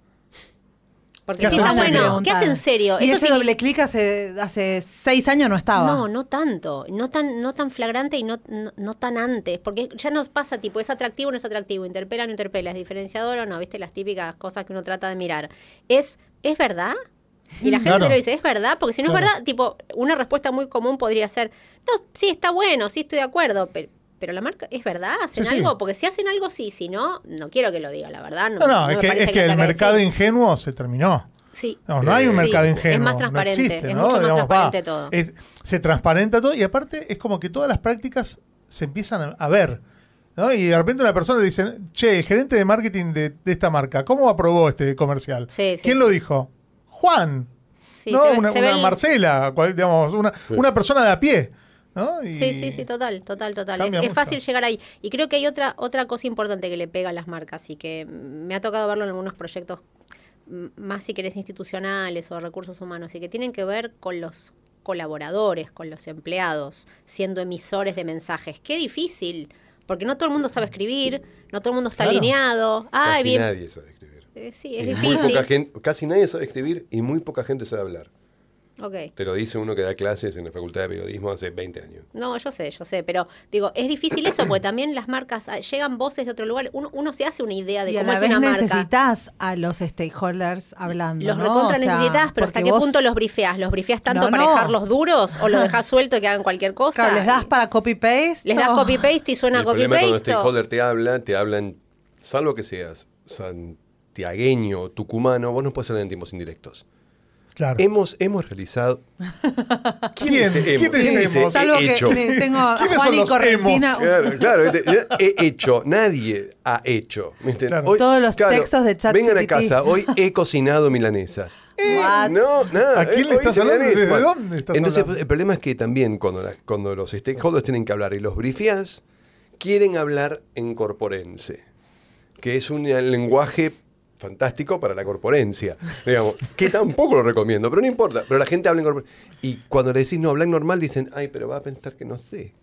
Porque ¿Qué sí está bueno, ¿qué hace en serio? Y Eso ese sí- doble clic hace, hace seis años no estaba. No, no tanto, no tan, no tan flagrante y no, no, no tan antes, porque ya nos pasa tipo, es atractivo o no es atractivo, interpela o no interpela, es diferenciador o no, viste las típicas cosas que uno trata de mirar. ¿Es, ¿es verdad? Y la gente Claro. te lo dice, ¿es verdad? Porque si no Claro. es verdad, tipo, una respuesta muy común podría ser, no, sí, está bueno, sí estoy de acuerdo, pero, pero la marca, ¿es verdad? ¿Hacen Sí, sí. algo? Porque si hacen algo, sí, si no, no quiero que lo diga, la verdad. No, No, no, no es que, es que el mercado decir. ingenuo se terminó. Sí. No, no hay un Sí, mercado es ingenuo. más no transparente, existe, es ¿no? mucho más Digamos, transparente va, todo. es- se transparenta todo y aparte es como que todas las prácticas se empiezan a, a ver. ¿no? Y de repente una persona dice, che, el gerente de marketing de, de esta marca, ¿cómo aprobó este comercial? Sí, sí, ¿Quién sí. lo dijo? Juan. Sí, no, se una, se una el- Marcela, cual- digamos, una, una persona de a pie. ¿No? Y- Sí, sí, sí, total, total, total. Es, fácil llegar ahí. Y creo que hay otra, otra cosa importante que le pega a las marcas y que me ha tocado verlo en algunos proyectos más, si querés, institucionales o de recursos humanos y que tienen que ver con los colaboradores, con los empleados, siendo emisores de mensajes. Qué difícil, porque no todo el mundo sabe escribir, no todo el mundo está Claro. alineado. Ay, Casi bien. nadie sabe escribir. Eh, sí, es Y muy difícil. poca gente, casi nadie sabe escribir y muy poca gente sabe hablar. Ok. Te lo dice uno que da clases en la Facultad de Periodismo hace 20 años. No, yo sé, yo sé, pero digo, es difícil eso porque también las marcas, ah, llegan voces de otro lugar, uno, uno se hace una idea de y a cómo la es vez una marca. necesitas a los stakeholders hablando. Los ¿no? recontra O sea, necesitas, pero ¿hasta qué vos, punto los brifeas? ¿Los brifeas tanto No, para no. dejarlos duros o los dejas suelto y que hagan cualquier cosa? claro, les das para copy-paste. Les das copy-paste y suena el problema cuando el copy-paste. stakeholder te habla, te hablan, salvo que seas santiagueño o tucumano, vos no puedes hablar en tiempos indirectos. Claro. Hemos, hemos realizado. ¿Quién? hemos? ¿Quién es dice hemos? he Salvo que hecho? tengo a ¿Quiénes Juan y Correntina. Claro, he hecho, nadie ha hecho. Claro. Todos los textos de ChatGPT. Vengan a casa, hoy he cocinado milanesas. Eh, no, nada. ¿A quién eh, le hoy estás hablando? ¿Desde Bueno, dónde estás Entonces, hablando? el problema es que también cuando, la- cuando los stakeholders tienen que hablar y los briefeas, quieren hablar en corporense, que es un lenguaje fantástico para la corporencia, digamos, que tampoco lo recomiendo, pero no importa, pero la gente habla en corporencia. Y cuando le decís no, hablan normal, dicen, ay, pero va a pensar que no sé.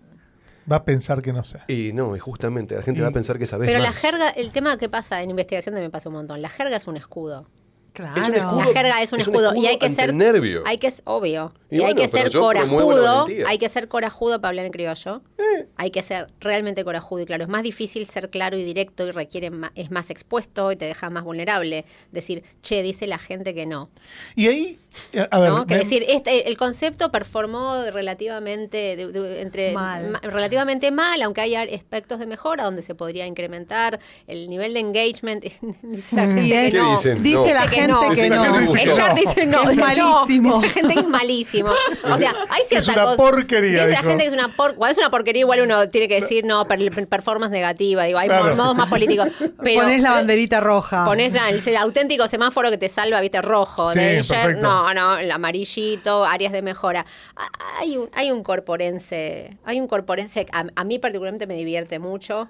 Va a pensar que no sé. Y no, y justamente la gente Y- va a pensar que sabes Pero la jerga, el tema que pasa en investigación también me pasa un montón. La jerga es un escudo. Claro. Es un escudo. La jerga es un Es un escudo, y hay que ser nervio. hay que obvio Y y, hay que ser corajudo hay que ser corajudo para hablar en criollo Eh. hay que ser realmente corajudo y claro es más difícil ser claro y directo y requiere ma- es más expuesto y te deja más vulnerable decir che dice la gente que no Y ahí, a ver, ¿no? que me- decir este el concepto performó relativamente de- de- entre Mal. ma- relativamente mal aunque hay aspectos de mejora donde se podría incrementar el nivel de engagement dice la gente Y que es- ¿Qué no? Dice No. la Dice que gente no. que la no. gente el que chat dice no, Que es no, malísimo. dice gente que es malísimo. O sea, hay cierta una cosa- porquería, Dice la dijo. gente que es una por, cuando es una porquería, igual uno tiene que decir no, per- performance negativa. Digo, hay Claro. modos más políticos. Pero Pones la banderita roja. Ponés la- el, auténtico semáforo que te salva, viste, rojo. Sí, Danger, perfecto. no, no, el amarillito, áreas de mejora. Hay un, hay un corporense, hay un corporense que a, a mí particularmente me divierte mucho.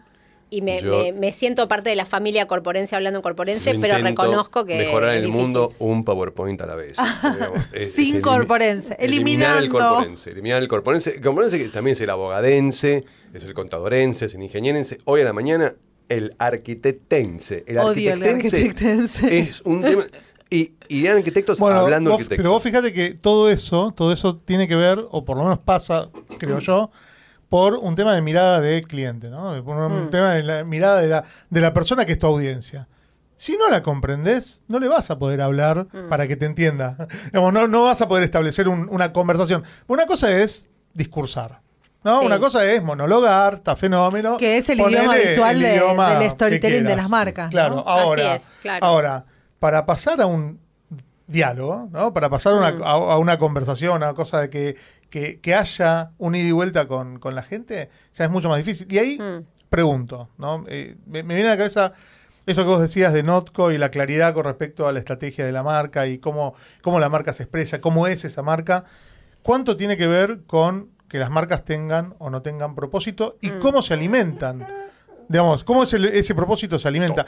Y me, Yo- me- me siento parte de la familia corporense hablando en corporense, pero reconozco que. Mejorar es el mundo un PowerPoint a la vez. digamos. Es- Sin es corporense, Eliminar el eliminando. corporense. Eliminar el corporense. El corporense que también es el abogadense, es el contadorense, es el ingenierense. Hoy a la mañana, el arquitectense. El Odio el arquitectense. es un tema. Y, y eran arquitectos Bueno, hablando vos- arquitectos. pero vos fíjate que todo eso, todo eso tiene que ver, o por lo menos pasa, creo yo, por un tema de mirada de cliente, ¿no? De- por un Mm. tema de la mirada de la, de la persona que es tu audiencia. Si no la comprendes, no le vas a poder hablar Mm. para que te entienda. No, no vas a poder establecer un- una conversación. Una cosa es discursar. ¿no? Sí. Una cosa es monologar, está fenómeno. Que es el Ponele idioma habitual el de- idioma del storytelling de las marcas, Claro, ¿no? ahora, Así es, claro. ahora, para pasar a un diálogo, ¿no? Para pasar a una, Mm. a, a una conversación, a una cosa de que, que, que haya un ida y vuelta con, con la gente, ya es mucho más difícil. Y ahí Mm. pregunto, ¿no? Eh, me, me viene a la cabeza eso que vos decías de Notco y la claridad con respecto a la estrategia de la marca y cómo, cómo la marca se expresa, cómo es esa marca. ¿Cuánto tiene que ver con que las marcas tengan o no tengan propósito y Mm. cómo se alimentan? Digamos, ¿cómo ese, ese propósito se alimenta?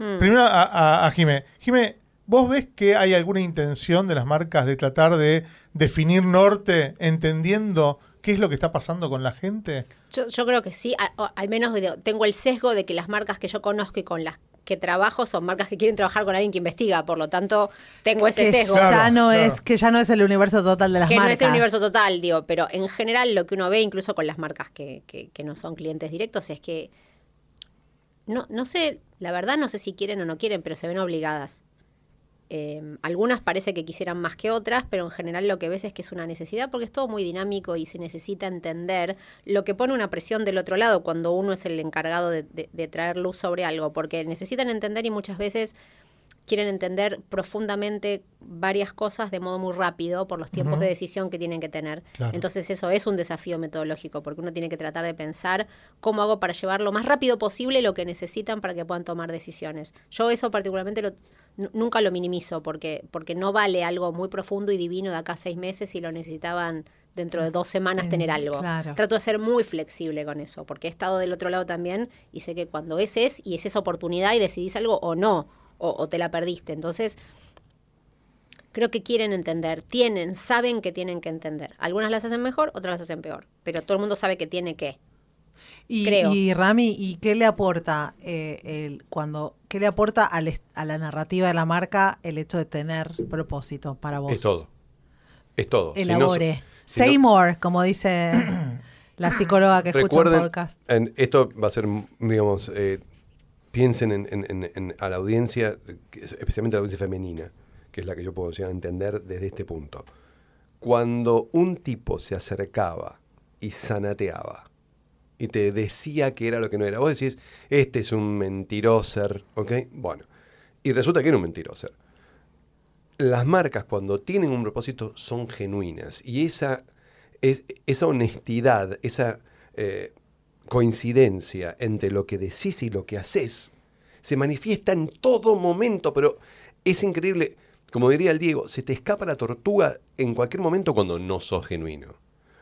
Mm. Primero a, a, a Jimé. Jimé, ¿vos ves que hay alguna intención de las marcas de tratar de definir norte entendiendo qué es lo que está pasando con la gente? Yo, yo creo que sí, al menos tengo el sesgo de que las marcas que yo conozco y con las que trabajo son marcas que quieren trabajar con alguien que investiga, por lo tanto tengo ese que sesgo. Claro, ya no claro. es que ya no es el universo total de las que marcas. no es el universo total, digo, pero en general lo que uno ve, incluso con las marcas que, que, que no son clientes directos, es que no, no sé, la verdad no sé si quieren o no quieren, pero se ven obligadas. Eh, algunas parece que quisieran más que otras, pero en general lo que ves es que es una necesidad porque es todo muy dinámico y se necesita entender lo que pone una presión del otro lado cuando uno es el encargado de traer luz sobre algo, porque necesitan entender y muchas veces quieren entender profundamente varias cosas de modo muy rápido por los tiempos de decisión que tienen que tener. Claro. Entonces eso es un desafío metodológico porque uno tiene que tratar de pensar cómo hago para llevar lo más rápido posible lo que necesitan para que puedan tomar decisiones. Yo eso particularmente lo- nu- nunca lo minimizo porque, porque no vale algo muy profundo y divino de acá a seis meses si lo necesitaban dentro de dos semanas En- tener algo. claro. Trato de ser muy flexible con eso porque he estado del otro lado también y sé que cuando ese es y es esa oportunidad y decidís algo o no, o, o te la perdiste. Entonces, creo que quieren entender, tienen, saben que tienen que entender. Algunas las hacen mejor, otras las hacen peor, pero todo el mundo sabe que tiene que. Y, creo. y, Rami, ¿y qué le aporta eh, el, cuando qué le aporta al a la narrativa de la marca el hecho de tener propósito para vos? Es todo. Es todo. Si no so- Elabore. si no- Say more, como dice la psicóloga que escucha Recuerden, podcast. en- esto va a ser, digamos, eh, piensen en, a la audiencia, especialmente a la audiencia femenina, que es la que yo puedo entender desde este punto. Cuando un tipo se acercaba y sanateaba y te decía que era lo que no era, vos decís, este es un mentiroser, ¿ok? Bueno, y resulta que era un mentiroser. Las marcas cuando tienen un propósito son genuinas y esa, es, esa honestidad, esa eh, coincidencia entre lo que decís y lo que haces se manifiesta en todo momento, pero es increíble. Como diría el Diego, se te escapa la tortuga en cualquier momento cuando no sos genuino.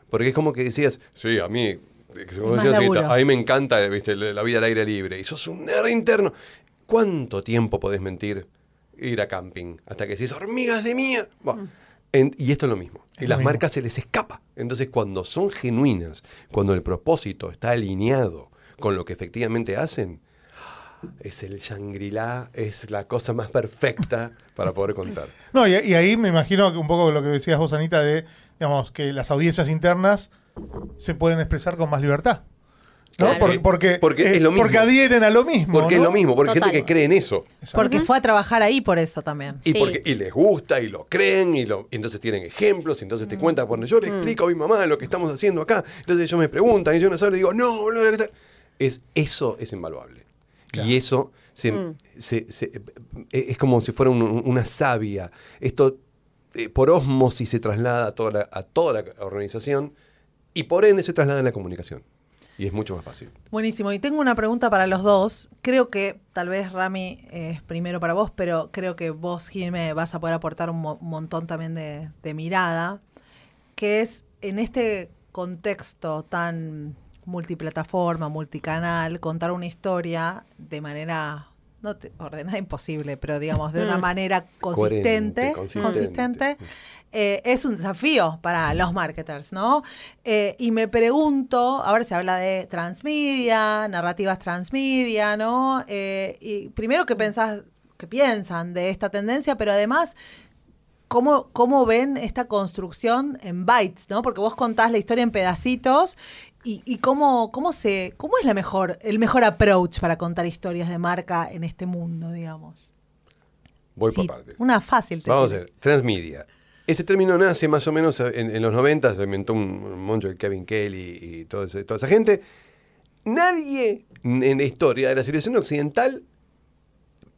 Porque es como que decías, sí, a mí, eh, a mí me encanta ¿viste? la vida al aire libre y sos un nerd interno. ¿Cuánto tiempo podés mentir? Ir a camping hasta que decís, hormigas de mía. Buah. En- y esto es lo mismo. Es y las mismo. marcas se les escapa. Entonces, cuando son genuinas, cuando el propósito está alineado con lo que efectivamente hacen, es el Shangri-La, es la cosa más perfecta para poder contar. No, y, y ahí me imagino que un poco lo que decías vos, Anita, de digamos, que las audiencias internas se pueden expresar con más libertad. ¿No? Claro. Porque, porque, Porque eh, es lo mismo. porque adhieren a lo mismo. Porque es lo mismo, porque hay gente que cree en eso. Exacto. Porque fue a trabajar ahí por eso también. Y, Sí. porque, y les gusta, y lo creen, y, lo, y entonces tienen ejemplos, y entonces te cuentan, cuando yo le explico a mi mamá lo que estamos haciendo acá, entonces ellos me preguntan, y yo no sé, le digo, no, boludo, ¿qué tal?". es Eso es invaluable. Claro. Y eso se- Mm. se- se- eh, es como si fuera un- una savia. Esto eh, por osmosis se traslada a toda, la, a toda la organización, y por ende se traslada en la comunicación. Y es mucho más fácil. Buenísimo. Y tengo una pregunta para los dos. Creo que tal vez Rami es primero para vos, pero creo que vos, Jimé, vas a poder aportar un mo- montón también de, de mirada, que es en este contexto tan multiplataforma, multicanal, contar una historia de manera no te- ordenada imposible, pero digamos de una Mm. manera consistente, Coherente, consistente. consistente, eh, es un desafío para los marketers, ¿no? Eh, y me pregunto, ahora se habla de transmedia, narrativas transmedia, ¿no? Eh, y primero, ¿qué pensás, qué piensan de esta tendencia? Pero además, ¿cómo, ¿cómo ven esta construcción en bytes, ¿no? Porque vos contás la historia en pedacitos y, y cómo, cómo, se, cómo es la mejor, el mejor approach para contar historias de marca en este mundo, digamos. Voy Sí, por partes. una fácil. te Vamos a ver, transmedia. Ese término nace más o menos en, en los 90, se inventó un, moncho de Kevin Kelly y todo ese- toda esa gente. Nadie en la historia de la civilización occidental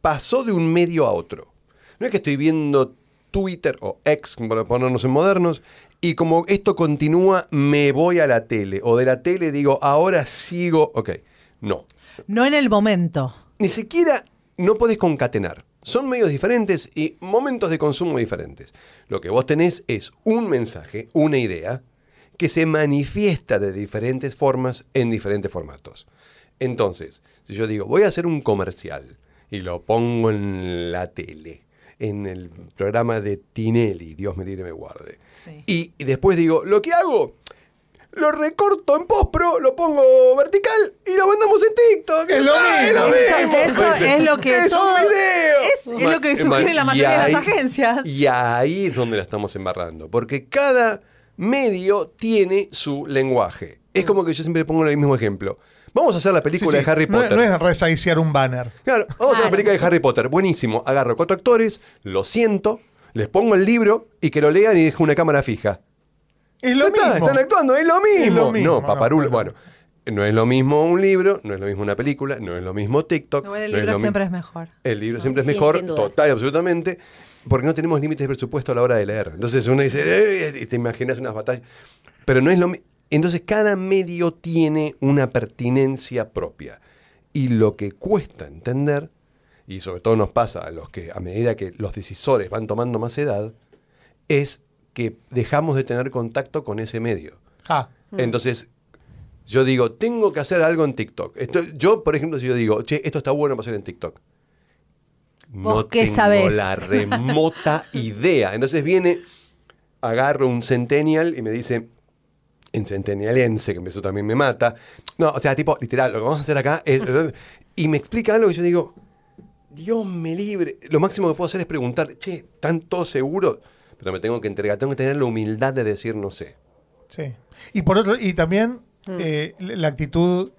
pasó de un medio a otro. No es que estoy viendo Twitter o X, para ponernos en modernos, y como esto continúa, me voy a la tele. O de la tele digo, ahora sigo. Ok, no. No en el momento. Ni siquiera no podés concatenar. Son medios diferentes y momentos de consumo diferentes. Lo que vos tenés es un mensaje, una idea, que se manifiesta de diferentes formas en diferentes formatos. Entonces, si yo digo, voy a hacer un comercial y lo pongo en la tele, en el programa de Tinelli, Dios me libre y me guarde, Sí. y, y después digo, lo que hago, lo recorto en postpro, lo pongo vertical y lo mandamos en TikTok. Es lo ¡Ah, mismo! mismo! Eso- eso es lo que Es todo- un video. es- es lo que sugiere la mayoría de las ahí- agencias. Y ahí es donde la estamos embarrando, porque cada medio tiene su lenguaje. Es como que yo siempre pongo el mismo ejemplo. Vamos a hacer la película sí, de Harry no- Potter. No, es resaiciar un banner. Claro, vamos a hacer la película de Harry Potter. Buenísimo. Agarro cuatro actores, los siento, les pongo el libro y que lo lean y dejo una cámara fija. Es lo Ya está, mismo. están actuando, es lo mismo. Es lo mismo, no, no, paparulo. bueno. Bueno, no es lo mismo un libro, no es lo mismo una película, no es lo mismo TikTok. El no es libro siempre es mejor. El libro No, siempre es mejor, total y absolutamente, porque no tenemos límites de presupuesto a la hora de leer. Entonces uno dice, "Eh", y te imaginas unas batallas. Pero no es lo mismo. Entonces cada medio tiene una pertinencia propia. Y lo que cuesta entender, y sobre todo nos pasa a los que a medida que los decisores van tomando más edad, es que dejamos de tener contacto con ese medio. Ah, Entonces, yo digo, tengo que hacer algo en TikTok. Esto- yo, por ejemplo, si yo digo, che, esto está bueno para hacer en TikTok. ¿Vos no qué tengo sabés? la remota idea. Entonces viene, agarro un centennial y me dice, en centennialense, que eso también me mata. No, o sea, tipo, literal, lo que vamos a hacer acá es... Y me explica algo y yo digo, Dios me libre. Lo máximo que puedo hacer es preguntar, che, ¿están todos seguros? Pero me tengo que entregar, tengo que tener la humildad de decir no sé. sí. Y por otro, y también eh, la actitud,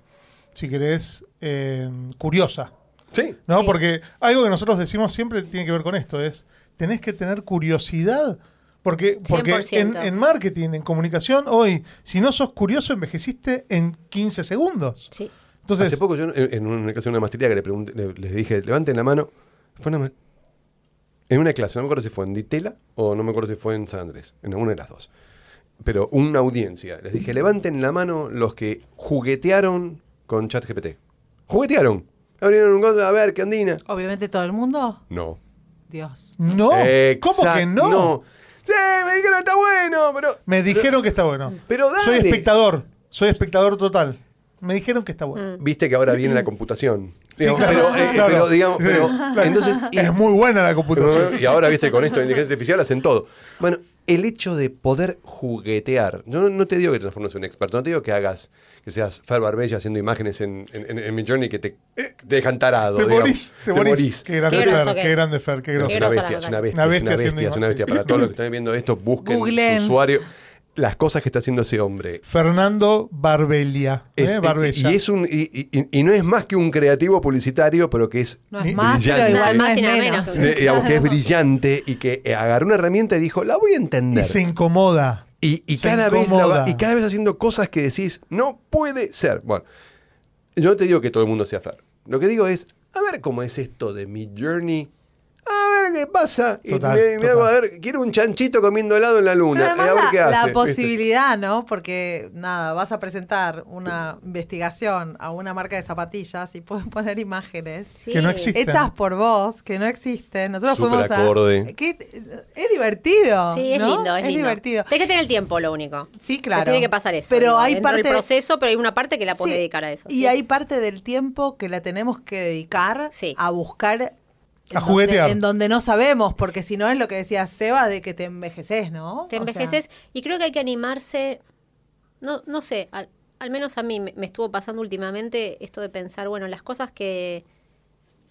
si querés, eh, curiosa. Sí. ¿No? Sí. Porque algo que nosotros decimos siempre tiene que ver con esto, es tenés que tener curiosidad. Porque, porque en, 100%. en marketing, en comunicación, hoy, si no sos curioso, envejeciste en 15 segundos. Sí. Entonces, Hace poco yo en, en una clase de una maestría que le pregunté, le- les dije, levanten la mano. Fue una en una clase, no me acuerdo si fue en Ditela o no me acuerdo si fue en San Andrés, en una de las dos. Pero una audiencia. Les dije, levanten la mano los que juguetearon con ChatGPT. Juguetearon. Abrieron un cosa, a ver, ¿qué andina? Obviamente todo el mundo. No. Dios. no, ¿cómo que no? Sí, me dijeron está bueno, pero. Me dijeron que está bueno. Pero dale. Soy espectador, soy espectador total. Me dijeron que está bueno. Viste que ahora viene la computación. Sí, Digamos, claro, pero, eh, pero, digamos, pero, entonces, Es muy buena la computación. Y ahora, viste, con esto de inteligencia artificial hacen todo. Bueno, el hecho de poder juguetear. Yo no, no te digo que te transformes en un experto, no te digo que hagas, que seas Fer Barbella haciendo imágenes en, en, en, en Midjourney que te, te dejan tarado. Te digamos. morís, te morís. Qué grande Qué Fer, que qué es. grande Fer, qué Es groso. Qué una bestia, es una bestia, Una es bestia una bestia, es una bestia. imágenes. Para todos los que están viendo esto, busquen Googleen. su usuario. Las cosas que está haciendo ese hombre. Fernando Barbelia. ¿eh? Barbella. y, es un, y, y- y no es más que un creativo publicitario, pero que es No es Ni- más, pero brillante. igual no Más es y nada menos. menos. eh, digamos que es brillante y que eh, agarró una herramienta y dijo, la voy a y entender. se incomoda. Y, y Se cada vez la incomoda. va- y cada vez haciendo cosas que decís, no puede ser. Bueno, yo no te digo que todo el mundo sea Fer. Lo que digo es, a ver cómo es esto de mi journey. A ver qué pasa. Y Total, me, me hago, a ver, quiero un chanchito comiendo helado en la luna. eh, a ver la, qué la hace. ¿viste? posibilidad, ¿no? Porque nada, vas a presentar una investigación a una marca de zapatillas y pueden poner imágenes Sí. Que no existe. hechas por vos, que no existen. Nosotros fuimos a. ¿Qué? Es divertido. Sí, es ¿no? lindo, es, lindo. divertido. Tienes que tener el tiempo, lo único. Sí, Te claro. tiene que pasar eso. Pero digo, hay parte del proceso, pero hay una parte que la puedes Sí, dedicar a eso. Y ¿sí? hay parte del tiempo que la tenemos que dedicar Sí. a buscar. En juguetear. Donde, en donde no sabemos, porque si no es lo que decía Seba de que te envejeces, ¿no? Te O sea, envejeces y creo que hay que animarse, no, no sé, al, al menos a mí me, me estuvo pasando últimamente esto de pensar, bueno, las cosas que,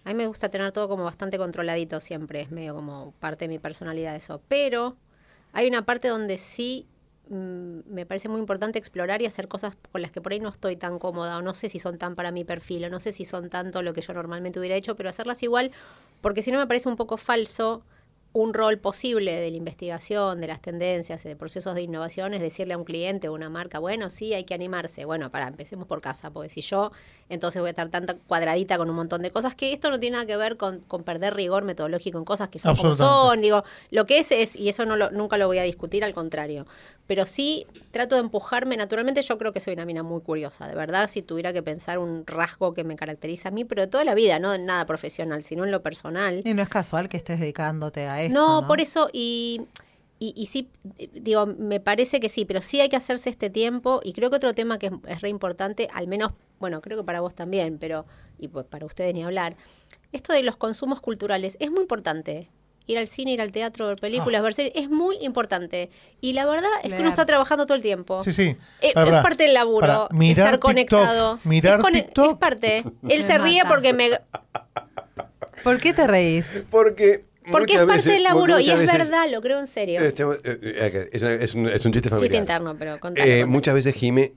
A mí me gusta tener todo como bastante controladito siempre, es medio como parte de mi personalidad eso. Pero hay una parte donde sí mm, me parece muy importante explorar y hacer cosas con las que por ahí no estoy tan cómoda o no sé si son tan para mi perfil o no sé si son tanto lo que yo normalmente hubiera hecho, pero hacerlas igual porque si no me parece un poco falso un rol posible de la investigación, de las tendencias, de procesos de innovación, es decirle a un cliente o una marca, bueno, sí, hay que animarse. Bueno, para, empecemos por casa, porque si yo entonces voy a estar tanta cuadradita con un montón de cosas, que esto no tiene nada que ver con, con perder rigor metodológico en cosas que son como son. Digo, lo que es es, y eso no lo- nunca lo voy a discutir, al contrario. Pero sí trato de empujarme, naturalmente yo creo que soy una mina muy curiosa, de verdad, si tuviera que pensar un rasgo que me caracteriza a mí, pero de toda la vida, no en nada profesional, sino en lo personal. Y no es casual que estés dedicándote a esto. No, No, por eso, y, y, y sí, digo, me parece que sí, pero sí hay que hacerse este tiempo, y creo que otro tema que es, es re importante, al menos, bueno, creo que para vos también, pero, y pues para ustedes ni hablar, esto de los consumos culturales es muy importante. Ir al cine, ir al teatro, ver películas, ver series, es muy importante. Y la verdad es que uno Leer. está trabajando todo el tiempo. Sí, sí. Eh, es parte del laburo, Pará, mirar estar conectado. Mirar es, TikTok. es parte. Me Él se ríe porque me, ¿Por qué te reís? Porque. porque es parte veces- del laburo y es veces- verdad, lo creo en serio. Este, eh, eh, es, es un, es un chiste familiar. Chiste interno, pero contalo, Eh, contalo. muchas veces Jime,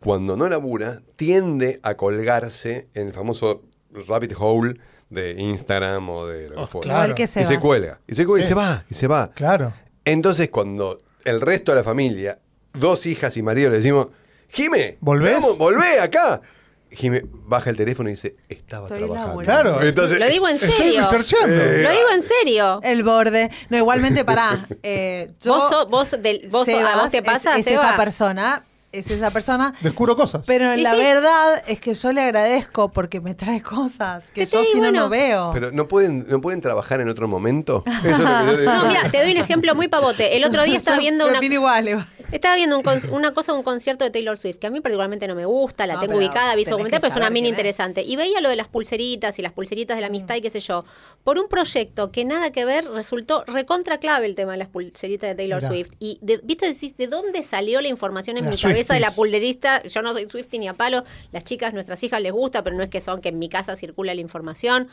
cuando no labura, tiende a colgarse en el famoso rabbit hole de Instagram o de lo que Oh, fuera. claro. Que se y se va. cuelga. Y se, cuelga, y se va, y se va. Claro. Entonces, cuando el resto de la familia, dos hijas y marido, le decimos, Jime, ¿Volvés? vamos, volvé acá. Jime baja el teléfono y dice, estaba Estoy trabajando. Claro. Entonces, Lo digo en Estoy serio. researchando. Eh, Lo digo en serio. El borde. No, igualmente, pará. Eh, yo, vos, sos- vos, del- vos, a vos te pasa, es, es Seba? esa persona. Es esa persona. Descubro cosas. Pero la sí. verdad es que yo le agradezco porque me trae cosas que yo si no bueno. no veo. Pero ¿no pueden, ¿no pueden trabajar en otro momento? Eso es lo que yo. No, mira, te doy un ejemplo muy pavote. El otro día estaba viendo una, igual, igual. Estaba viendo un una cosa de un concierto de Taylor Swift, que a mí particularmente no me gusta, la No, tengo ubicada, vi su pero es una es. interesante. Y veía lo de las pulseritas y las pulseritas de la amistad y qué sé yo. Por un proyecto que nada que ver, resultó recontra clave el tema de las pulseritas de Taylor Mirá. Swift. Y, de- viste, decís, ¿de dónde salió la información en mi cabeza de la pulserista? Yo no soy Swiftie ni a palo, las chicas, nuestras hijas les gusta, pero no es que son que en mi casa circula la información.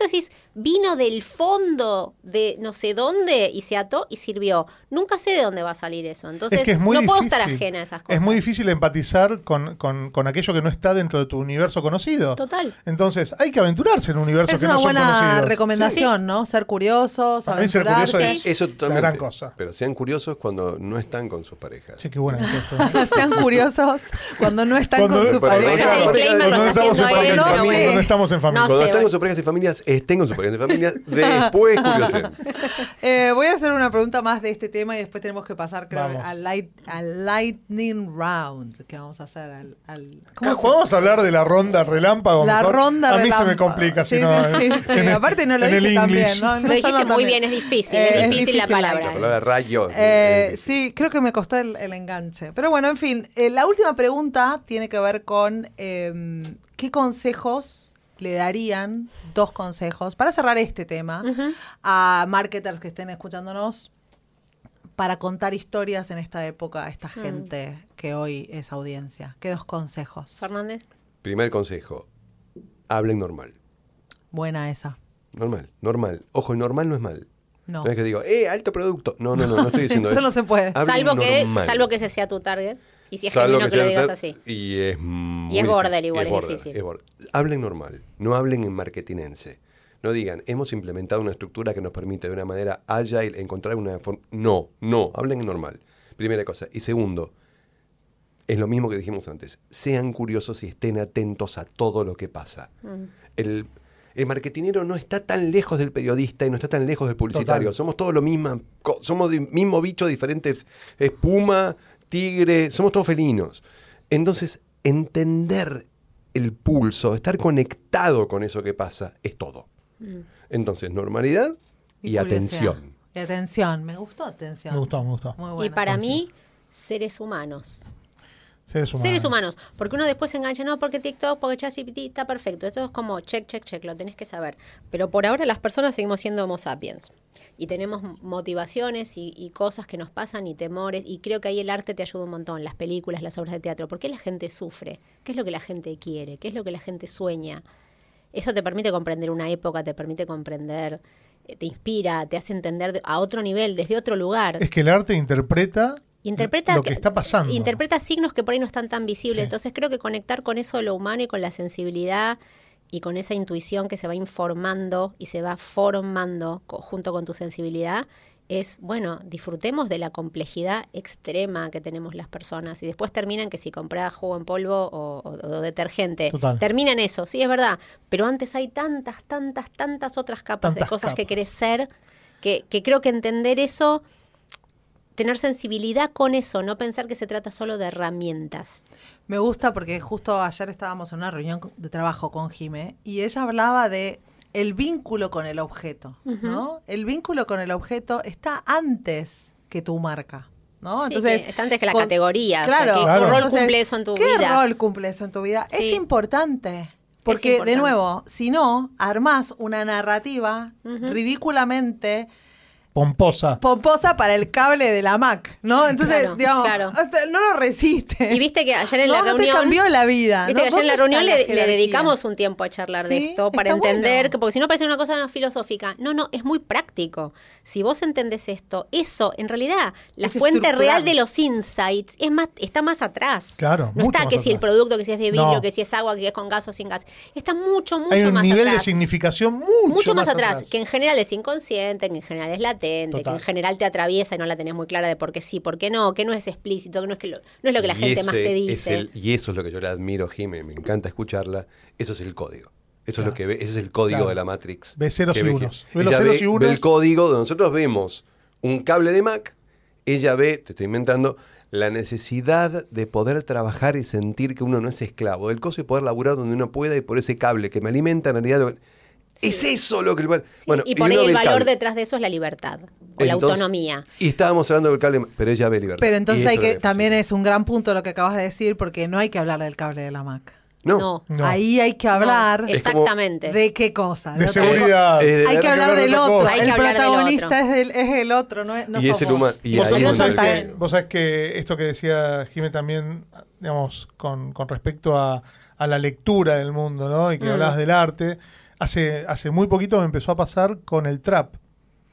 Entonces vino del fondo de no sé dónde y se ató y sirvió. Nunca sé de dónde va a salir eso. Entonces es que es muy no puedo estar ajena a esas cosas. Es muy difícil empatizar con, con- con aquello que no está dentro de tu universo conocido. Total. Entonces, hay que aventurarse en universos Es que una no son buena conocidos. recomendación, ¿no? Ser curiosos, Para mí ser curioso es- Eso totalmente. gran cosa. Pero sean curiosos cuando no están con sus parejas. Sí, qué buena cosa. Sean curiosos cuando no están Cuando- con su pareja. Cuando- no estamos en familia, cuando están con sus parejas y familias, estén con sus parejas y familias, después curiosen. Eh, voy a hacer una pregunta más de este tema y después tenemos que pasar, creo, Vamos. al, light, al lightning round que vamos a hacer. Al, al- ¿cómo se- ¿Podemos hablar de la ronda relámpago? La mejor? ronda A mí se relámpago. me complica, Sí, si no, sí, sí, en- sí. en el- Aparte no lo dije tan bien, English. ¿no? No Lo dijiste muy bien. bien, es difícil, Eh, es es difícil la palabra. La palabra rayo. Eh, eh, sí, creo que me costó el, el enganche. Pero bueno, en fin, eh, la última pregunta tiene que ver con eh, qué consejos le darían, dos consejos, para cerrar este tema, a marketers que estén escuchándonos para contar historias en esta época a Mm. esta gente que hoy es audiencia. ¿Qué dos consejos? Fernández. Primer consejo, hablen normal. Buena esa. Normal, normal. Ojo, normal no es mal. No. No es que digo, eh, alto producto. No, no, no, no estoy diciendo Eso eso. no se puede. Hablen Salvo que, salvo que ese sea tu target. Y si es Salvo genuino que, sea lo digas así. Y es muy es border difícil, igual, es border, difícil. border. Hablen normal, no hablen en marketinense. No digan, hemos implementado una estructura que nos permite de una manera agile encontrar una forma. No, no, hablen normal. Primera cosa. Y segundo, es lo mismo que dijimos antes. Sean curiosos y estén atentos a todo lo que pasa. Mm. El, el marketinero no está tan lejos del periodista y no está tan lejos del publicitario. Total. Somos todos lo mismo, somos del mismo bicho, diferentes espuma, tigre, somos todos felinos. Entonces, entender el pulso, estar conectado con eso que pasa, es todo. Mm. Entonces, normalidad y, atención. Y atención. Me gustó atención. Me gustó, me gustó. Muy Y para mí, seres humanos. Seres humanos. Seres humanos. Porque uno después se engancha, no, porque TikTok, porque ChatGPT está perfecto. Esto es como check, check, check, lo tenés que saber. Pero por ahora las personas seguimos siendo Homo sapiens. Y tenemos motivaciones y, y cosas que nos pasan y temores. Y creo que ahí el arte te ayuda un montón. Las películas, las obras de teatro. ¿Por qué la gente sufre? ¿Qué es lo que la gente quiere? ¿Qué es lo que la gente sueña? eso te permite comprender una época, te permite comprender, eh, te inspira, te hace entender de- a otro nivel, desde otro lugar. Es que el arte interpreta, Interpreta lo que está pasando. Interpreta signos que por ahí no están tan visibles. Sí. Entonces creo que conectar con eso de lo humano y con la sensibilidad y con esa intuición que se va informando y se va formando co- junto con tu sensibilidad es, bueno, disfrutemos de la complejidad extrema que tenemos las personas y después terminan que si compras jugo en polvo o, o- o detergente, Total. termina en eso, sí es verdad, pero antes hay tantas, tantas, tantas otras capas de cosas que querés ser que, que creo que entender eso tener sensibilidad con eso, no pensar que se trata solo de herramientas. Me gusta porque justo ayer estábamos en una reunión de trabajo con Jime y ella hablaba de el vínculo con el objeto, ¿no? El vínculo con el objeto está antes que tu marca, ¿no? Sí, que está antes que la categoría, o sea, Claro, ¿qué Claro. rol Entonces, cumple eso en tu ¿qué vida? rol cumple eso en tu vida? Sí. Es importante. Porque, importante. de nuevo, si no, armás una narrativa ridículamente pomposa. pomposa para el cable de la Mac, ¿no? Entonces, Claro, digamos, claro. no lo resiste. Y viste que ayer en no, la no reunión... te cambió la vida. Viste ¿no? que ayer en la ¿Dónde reunión la le, dedicamos un tiempo a charlar de esto para está entender bueno. que, porque si no parece una cosa más filosófica, no, no, es muy práctico. Si vos entendés esto, eso, en realidad, la Es fuente real de los insights es más, está más atrás. Claro, No mucho está más que si el atrás. producto, que si es de vidrio, No. que si es agua, que es con gas o sin gas. Está mucho, mucho Hay un más nivel atrás. de significación mucho, mucho más atrás, que en general es inconsciente, que en general es latente, Total. que en general te atraviesa y no la tenés muy clara de por qué sí, por qué no, que no es explícito, que no es, que lo- no es lo que la Y gente más te es dice. el- y eso es lo que yo le admiro, Jime, me encanta escucharla. Eso es el código. Eso Claro. es lo que ve, ese es el código Claro. de la Matrix. Ve ceros y ve- unos. Ve los ella ceros ve- y unos. ve el código donde nosotros vemos un cable de Mac, ella ve, te estoy inventando, la necesidad de poder trabajar y sentir que uno no es esclavo del coso y poder laburar donde uno pueda y por ese cable que me alimenta, en realidad es eso lo que... el- Sí, Bueno, y por ahí el valor cable. detrás de eso es la libertad o la autonomía. Y estábamos hablando del cable, pero ella ve libertad. Pero entonces hay que, también es un gran punto lo que acabas de decir, porque no hay que hablar del cable de la Mac. No, No. Ahí hay que hablar No, exactamente. de qué cosa. De seguridad. Eh, de-. Hay que hablar del otro. El hablar del protagonista otro. es, el, es el otro, no, es- no Y es el humano. Y vos, ahí sabés, vos que- vos sabés que esto que decía Jimé también, digamos, con, con respecto a, a la lectura del mundo, ¿no? Y que Mm. hablabas del arte, hace, hace muy poquito me empezó a pasar con el trap.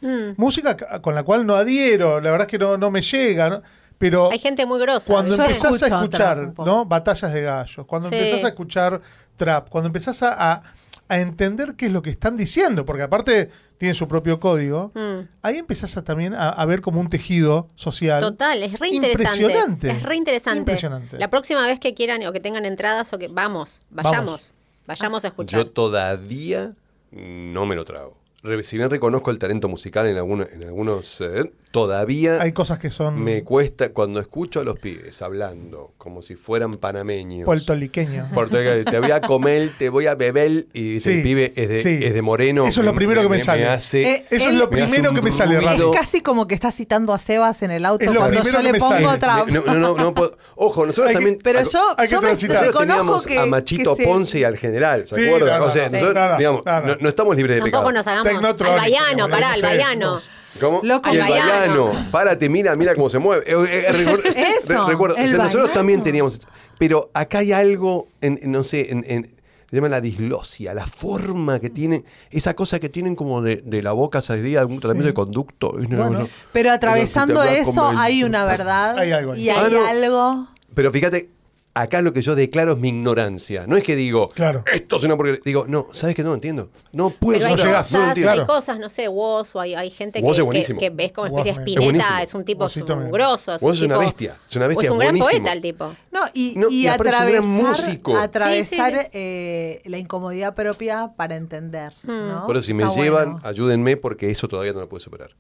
Mm. Música ca- con la cual no adhiero, la verdad es que no, no me llega, ¿no? Pero Hay gente muy grosa. cuando empezás a escuchar. ¿no? Batallas de gallos, cuando Sí. empezás a escuchar trap, cuando empezás a, a- a entender qué es lo que están diciendo, porque aparte tienen su propio código, Mm. ahí empezás a, también a, a ver como un tejido social. Total, es re interesante. Impresionante. Es re interesante. Impresionante. La próxima vez que quieran o que tengan entradas o que vamos, vayamos, vayamos a escuchar. Yo todavía no me lo trago. Si bien reconozco el talento musical en, algunos, en algunos, eh, todavía Hay cosas que son me cuesta, cuando escucho a los pibes hablando como si fueran panameños. puertorriqueños. Portugal, te voy a comer, te voy a beber, y dice, Sí, el pibe es de, sí. es de moreno. Eso es lo primero que me sale. hace, Eh, Eso es lo primero que me sale rápido. Es casi como que está citando a Sebas en el auto cuando yo le pongo trap. No, no, no, no puedo- Ojo, nosotros Hay que- también. Pero yo, Hay yo me teníamos que a Machito que Ponce y al general, ¿se Sí, acuerdan? no, o sea, no, nosotros, no, digamos, estamos libres de Tampoco pecado. nos hagamos al Tecnotrónico, vallano, como pará, al vallano. ¿Cómo? Loco, y el baiano. párate, mira, mira cómo se mueve. Eh, eh, recuerdo- Eso, re- recuerdo, o el sea, nosotros baiano. también teníamos. Pero acá hay algo, en, en, no sé, en, en- se llama la disglosia, la forma que tienen, esa cosa que tienen como de, de la boca salida, algún tratamiento de conducto. Bueno. Pero atravesando Pero te eso hay una verdad Hay algo ahí. y hay Ah, no. algo. Pero fíjate, acá lo que yo declaro es mi ignorancia. No es que digo, Claro. esto es una porque Digo, no, ¿sabes que No lo entiendo. No puedo Pero hay no no cosas, entiendo. hay Claro. cosas, no sé, Woz, o hay, hay gente que, es buenísimo. que, que ves como especie de Es espineta, es un tipo grosso, es un es una bestia, es una bestia, o es un gran buenísimo. poeta el tipo. No, y, No, y y aparte es un gran atravesar, músico. atravesar Sí, sí, sí. eh, la incomodidad propia para entender. Mm. ¿no? Por eso, si me Está llevan, bueno. ayúdenme porque eso todavía no lo puedo superar.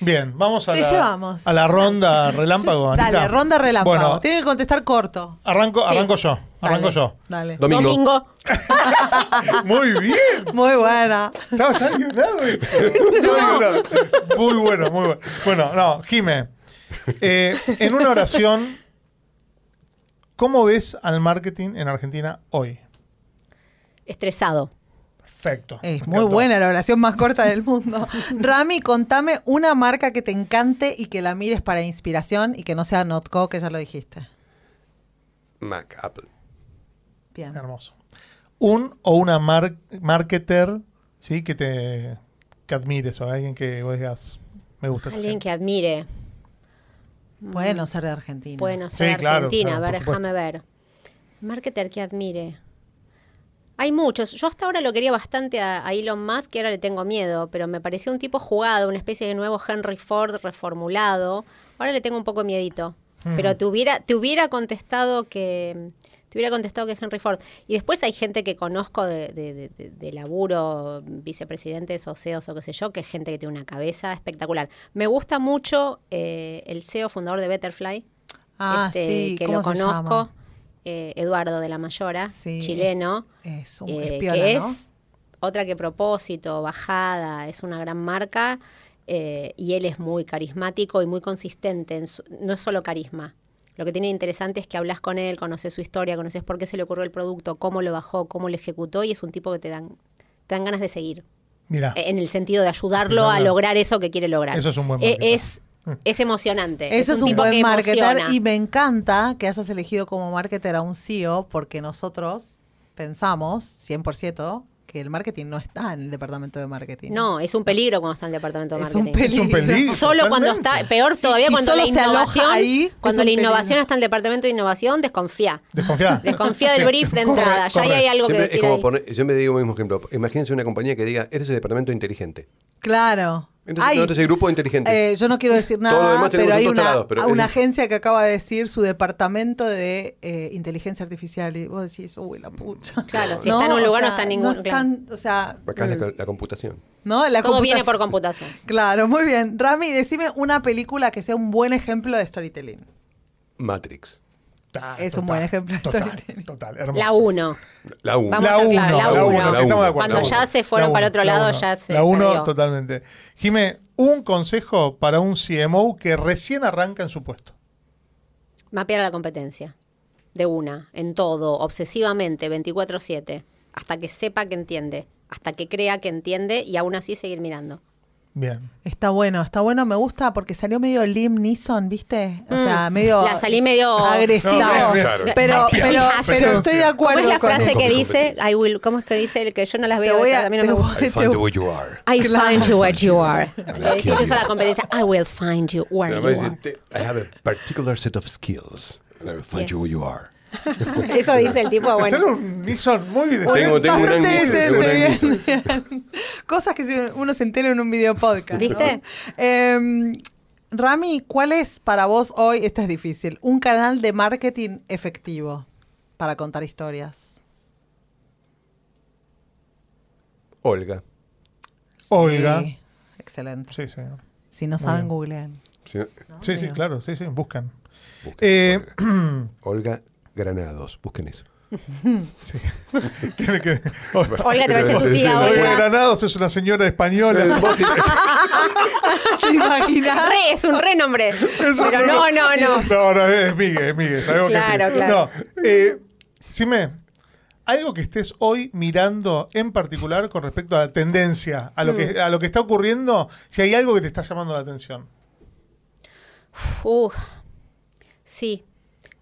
Bien, vamos a Te la, llevamos. a la ronda relámpago. Anita. Dale, ronda relámpago. Bueno, Tiene que contestar corto. arranco, Sí. arranco yo. Arranco Dale, yo. Dale. Domingo. Domingo. Muy bien. Muy buena. Estaba tan guionado esto. Estaba guionado. Muy bueno, muy bueno. Bueno, no, Jime. eh, en una oración, ¿cómo ves al marketing en Argentina hoy? Estresado. Perfecto. Es muy buena la oración más corta del mundo. Rami, contame una marca que te encante y que la mires para inspiración y que no sea Notco, que ya lo dijiste. Mac, Apple. Bien. Hermoso. un o una mar- marketer, ¿sí? Que te que admires o alguien que vos digas, me gusta. Alguien gente". que admire. Puede no ser de Argentina. Puede no ser Sí, claro, Argentina. claro, a ver, déjame ver. Marketer que admire. Hay muchos. Yo hasta ahora lo quería bastante a, a Elon Musk y ahora le tengo miedo, pero me pareció un tipo jugado, una especie de nuevo Henry Ford reformulado. Ahora le tengo un poco miedito. Hmm. Pero te hubiera, te hubiera contestado que te hubiera contestado que es Henry Ford. Y después hay gente que conozco de, de- de- de- de laburo, vicepresidentes o CEOs o qué sé yo, que es gente que tiene una cabeza espectacular. Me gusta mucho eh, el CEO fundador de Betterfly, Ah, este, sí, que ¿cómo lo se conozco, llama? Eh, Eduardo de la Mayora, Sí. chileno, Es un eh, que ¿no? es otra que propósito, bajada, es una gran marca eh, y él es muy carismático y muy consistente, en su- no es solo carisma. Lo que tiene interesante es que hablas con él, conoces su historia, conoces por qué se le ocurrió el producto, cómo lo bajó, cómo lo ejecutó y es un tipo que te dan, te dan ganas de seguir, Mira, eh, en el sentido de ayudarlo a lograr eso que quiere lograr. Eso es un buen Eh, es, es emocionante. Eso es un, tipo buen que marketer emociona. y me encanta que hayas elegido como marketer a un CEO porque nosotros pensamos 100% que el marketing no está en el departamento de marketing. No, es un peligro cuando está en el departamento de Es un marketing. es un peligro. Solo cuando está, peor Sí, todavía y cuando solo la se aloja innovación, ahí, cuando la innovación peligro. está en el departamento de innovación, desconfía. Desconfía. Desconfía del brief de Corre, entrada. Ya corre. hay algo que Siempre, es decir como ahí. poner- siempre digo el mismo ejemplo. Imagínense una compañía que diga, este es el departamento inteligente. Claro. Entonces, Hay- el grupo inteligente. Eh, yo no quiero decir nada, pero hay una, lados, pero una es- agencia que acaba de decir su departamento de eh, inteligencia artificial y vos decís, uy, la pucha. Claro, si está en un o lugar, no está en ningún- están, o sea, Acá es la, la computación. ¿no? La Todo viene por computación. computación. Claro, muy bien. Rami, decime una película que sea un buen ejemplo de storytelling. Matrix. Es un buen ejemplo Total, total, hermoso. La 1. La 1. Vamos La a ser 1, claros, la la uno. 1, sí. Cuando ya se fueron para otro la lado, uno. ya se La 1, perdió. totalmente. Jime, un consejo para un CMO que recién arranca en su puesto. Mapear a la competencia. De una, en todo, obsesivamente, 24-7. Hasta que sepa que entiende. Hasta que crea que entiende y aún así seguir mirando. Bien. Está bueno, está bueno, me gusta porque salió medio Liam Neeson, ¿viste? O sea, Mm, medio la salí medio- agresivo. No. Claro. Pero, pero, pero estoy de ¿Cómo acuerdo es la con frase eso. que dice? I will, ¿Cómo es que dice el que yo no las veo? a- a mí no me gusta. I find you where you are. I Claro. find you where you are. Le decís eso a la competencia. I will find you where you dice, are. "Te- I have a particular set of skills. And I will find Yes. you where you are. Eso dice el tipo, Hacer bueno. un Nissan muy Tengo- tengo un bien, bien. Cosas que uno se entera en un video podcast. ¿no? ¿Viste? Em, Rami, ¿cuál es para vos hoy, esta es difícil, un canal de marketing efectivo para contar historias? Olga. Olga. Sí, excelente. Sí, señor. Si no saben, googlean. Sí, Sí, claro, sí, sí, buscan. busquen Eh, Olga. Olga Granados. Busquen eso. sí. Tiene que- Olga, te parece tu tía, Olga Olga. Granados es una señora española. ¿Te imaginas? Re, es un renombre. Pero no, no, no. No, no, es Miguel, es Miguel. sabemos que es Claro, claro. No, eh, Sime, algo que estés hoy mirando en particular con respecto a la tendencia, a lo, Mm. que, a lo que está ocurriendo, si hay algo que te está llamando la atención. Uf, sí,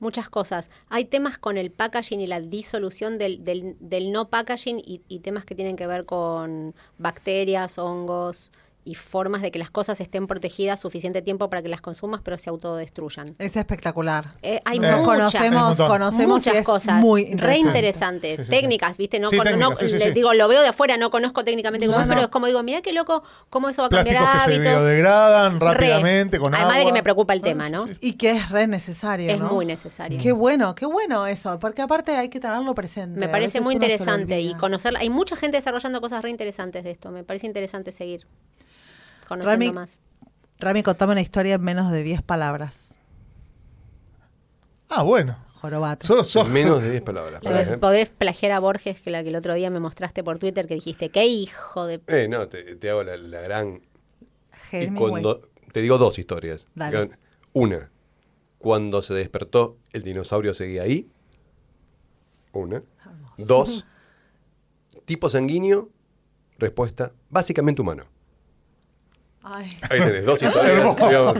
muchas cosas. Hay temas con el packaging y la disolución del, del- del no packaging y, y temas que tienen que ver con bacterias, hongos y formas de que las cosas estén protegidas suficiente tiempo para que las consumas pero se autodestruyan. Es espectacular. Eh, hay Nos muchas, conocemos, conocemos muchas es cosas muy re interesante. interesantes, Sí, sí, sí. técnicas, ¿viste? No, Sí, no- técnicas, sí, sí, les sí. digo, lo veo de afuera, no conozco técnicamente cómo No, es, pero es como digo, mira qué loco, cómo eso va a cambiar Plásticos que se hábitos. biodegradan Re. rápidamente con Además de que me preocupa el Ah, tema, ¿no? sí. Y que es re necesario. Es ¿no? muy necesario. Qué bueno, qué bueno eso, porque aparte hay que tenerlo presente. Me parece muy interesante y olvida. conocer. Hay mucha gente desarrollando cosas re interesantes de esto. Me parece interesante seguir conociendo Rami, más. Rami, contame una historia en menos de 10 palabras. Ah, bueno. Jorobato. Sos- sos- Menos de 10 palabras. Podés, ¿eh? podés plagiar a Borges, que la que el otro día me mostraste por Twitter, que dijiste, qué hijo de... Eh, no, te, te hago la, la gran... Y cuando, te digo dos historias. Dale. Una, cuando se despertó, el dinosaurio seguía ahí. Una. Dos, tipo sanguíneo, respuesta básicamente humano. Ay. Ahí tenés, dos historias. Hermoso. digamos.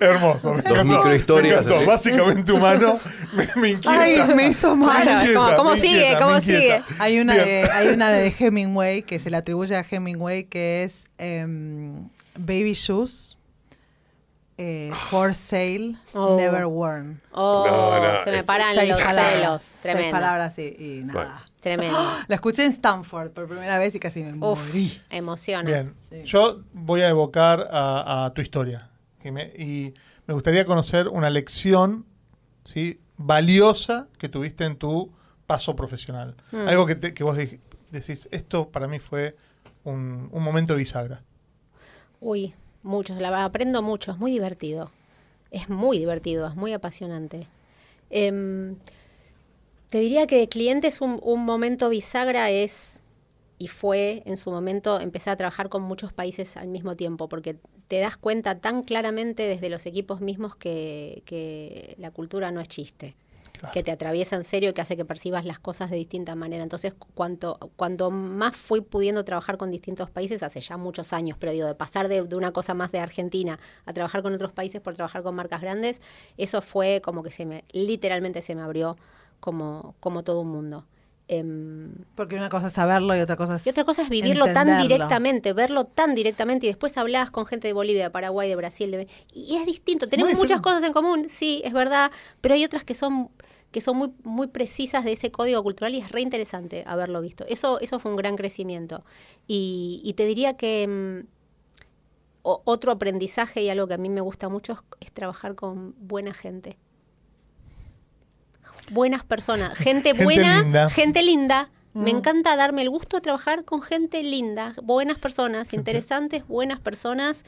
Hermoso. me encantó, microhistorias. Básicamente humano. Me, me inquieta. Ay, me hizo mal. Me inquieta, ¿Cómo- cómo me sigue? inquieta, ¿Cómo inquieta. Hay una, Bien. de, hay una de Hemingway que se le atribuye a Hemingway que es em, Baby Shoes eh, For Sale Oh. Never Worn. Oh, No, no, se me paran Seis los palabras, pelos. Seis Tremendo. palabras y, y nada. Bueno. Tremendo. La escuché en Stanford por primera vez y casi me Uf, morí. emociona. Bien, Sí. yo voy a evocar a, a tu historia y me gustaría conocer una lección ¿sí? valiosa que tuviste en tu paso profesional. Mm. Algo que, te- que vos de- decís, esto para mí fue un, un momento bisagra. Uy, muchos, la verdad, aprendo mucho, es muy divertido. Es muy divertido, es muy apasionante. Em, te diría que de clientes un, un momento bisagra es, y fue en su momento, empezar a trabajar con muchos países al mismo tiempo, porque te das cuenta tan claramente desde los equipos mismos que, que la cultura no es chiste. Claro. que te atraviesa en serio y que hace que percibas las cosas de distinta manera. Entonces, cuanto, cuanto más fui pudiendo trabajar con distintos países, hace ya muchos años, pero digo, de pasar de, de una cosa más de Argentina a trabajar con otros países por trabajar con marcas grandes, eso fue como que se me, literalmente se me abrió como, como todo un mundo. Em, Porque una cosa es saberlo y otra cosa es. y otra cosa es vivirlo tan directamente, verlo tan directamente y después hablabas con gente de Bolivia, de Paraguay, de Brasil, de- y es distinto. Tenemos Muy muchas cosas en común, sí, es verdad, pero hay otras que son que son muy muy precisas de ese código cultural y es re interesante haberlo visto. Eso eso fue un gran crecimiento. Y, y te diría que o- otro aprendizaje y algo que a mí me gusta mucho es, es trabajar con buena gente. Buenas personas, gente, Gente buena, linda. gente linda. Me Mm. encanta darme el gusto de trabajar con gente linda, buenas personas, interesantes, buenas personas.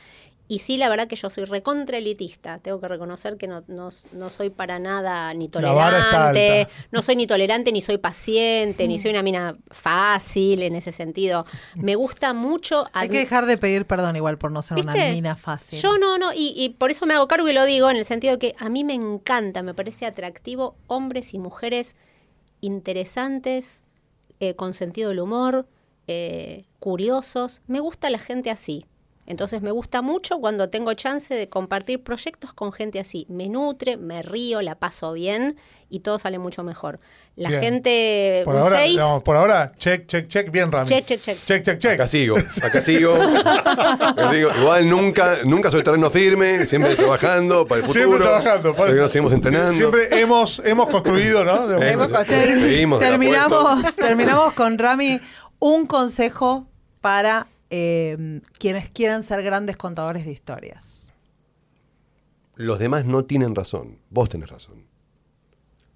Y sí, la verdad que yo soy recontra elitista. Tengo que reconocer que no, no, no soy para nada ni tolerante. No soy ni tolerante, ni soy paciente, ni soy una mina fácil en ese sentido. Me gusta mucho. Hay que dejar de pedir perdón igual por no ser una mina fácil. Yo no, no, y, y por eso me hago cargo y lo digo en el sentido de que a mí me encanta, me parece atractivo hombres y mujeres interesantes, eh, con sentido del humor, eh, curiosos. Me gusta la gente así. Entonces me gusta mucho cuando tengo chance de compartir proyectos con gente así. Me nutre, me río, la paso bien y todo sale mucho mejor. La Bien. gente, Por ahora, seis, no, por ahora, check, check, check, bien Rami. Check, check, check. Check, check, check. Acá sigo, acá sigo. Acá sigo. Igual nunca, nunca soy terreno firme, siempre trabajando para el futuro. Siempre trabajando. Porque nos seguimos entrenando. Siempre hemos, hemos construido, ¿no? Hemos la terminamos, terminamos con Rami. Un consejo para eh, quienes quieran ser grandes contadores de historias. Los demás no tienen razón, vos tenés razón.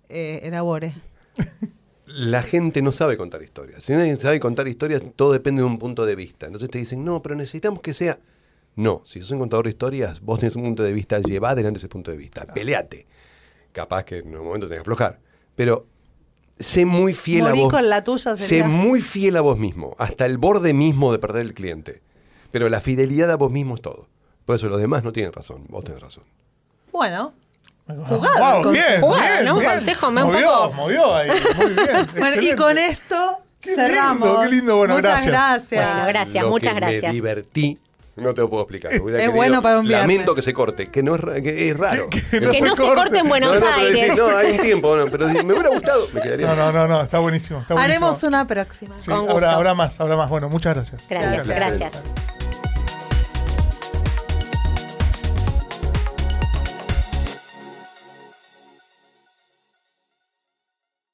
Eh, elabore. La gente no sabe contar historias. Si nadie sabe contar historias, todo depende de un punto de vista. Entonces te dicen, no, pero necesitamos que sea. No, si sos un contador de historias, vos tenés un punto de vista, llevá adelante ese punto de vista, peleate. Capaz que en un momento tenés que aflojar. Pero sé muy fiel Morí a vos. con la tuya sé muy fiel a vos mismo, hasta el borde mismo de perder el cliente. Pero la fidelidad a vos mismo es todo. Por eso los demás no tienen razón, vos tenés razón. Bueno, Jugado, con- bien, jugada, bien, ¿no? Un bien. consejo, me un movió, poco- movió ahí, muy bien. bueno y con esto Qué cerramos. lindo, qué lindo. Bueno, Muchas gracias. gracias. Bueno, gracias, Lo muchas que gracias. Me divertí, no te lo puedo explicar. Es querido- bueno para un viernes. Lamento que se corte, que no es, que es raro. Que que no se corte en Buenos No, no, Aires. decís, no, hay un tiempo, no, pero si me hubiera gustado, me quedaría. No, no, no, no, está buenísimo. Está buenísimo. Haremos una próxima. Sí, Con gusto. habrá más, habrá más. Bueno, muchas gracias. Gracias, Gracias. gracias.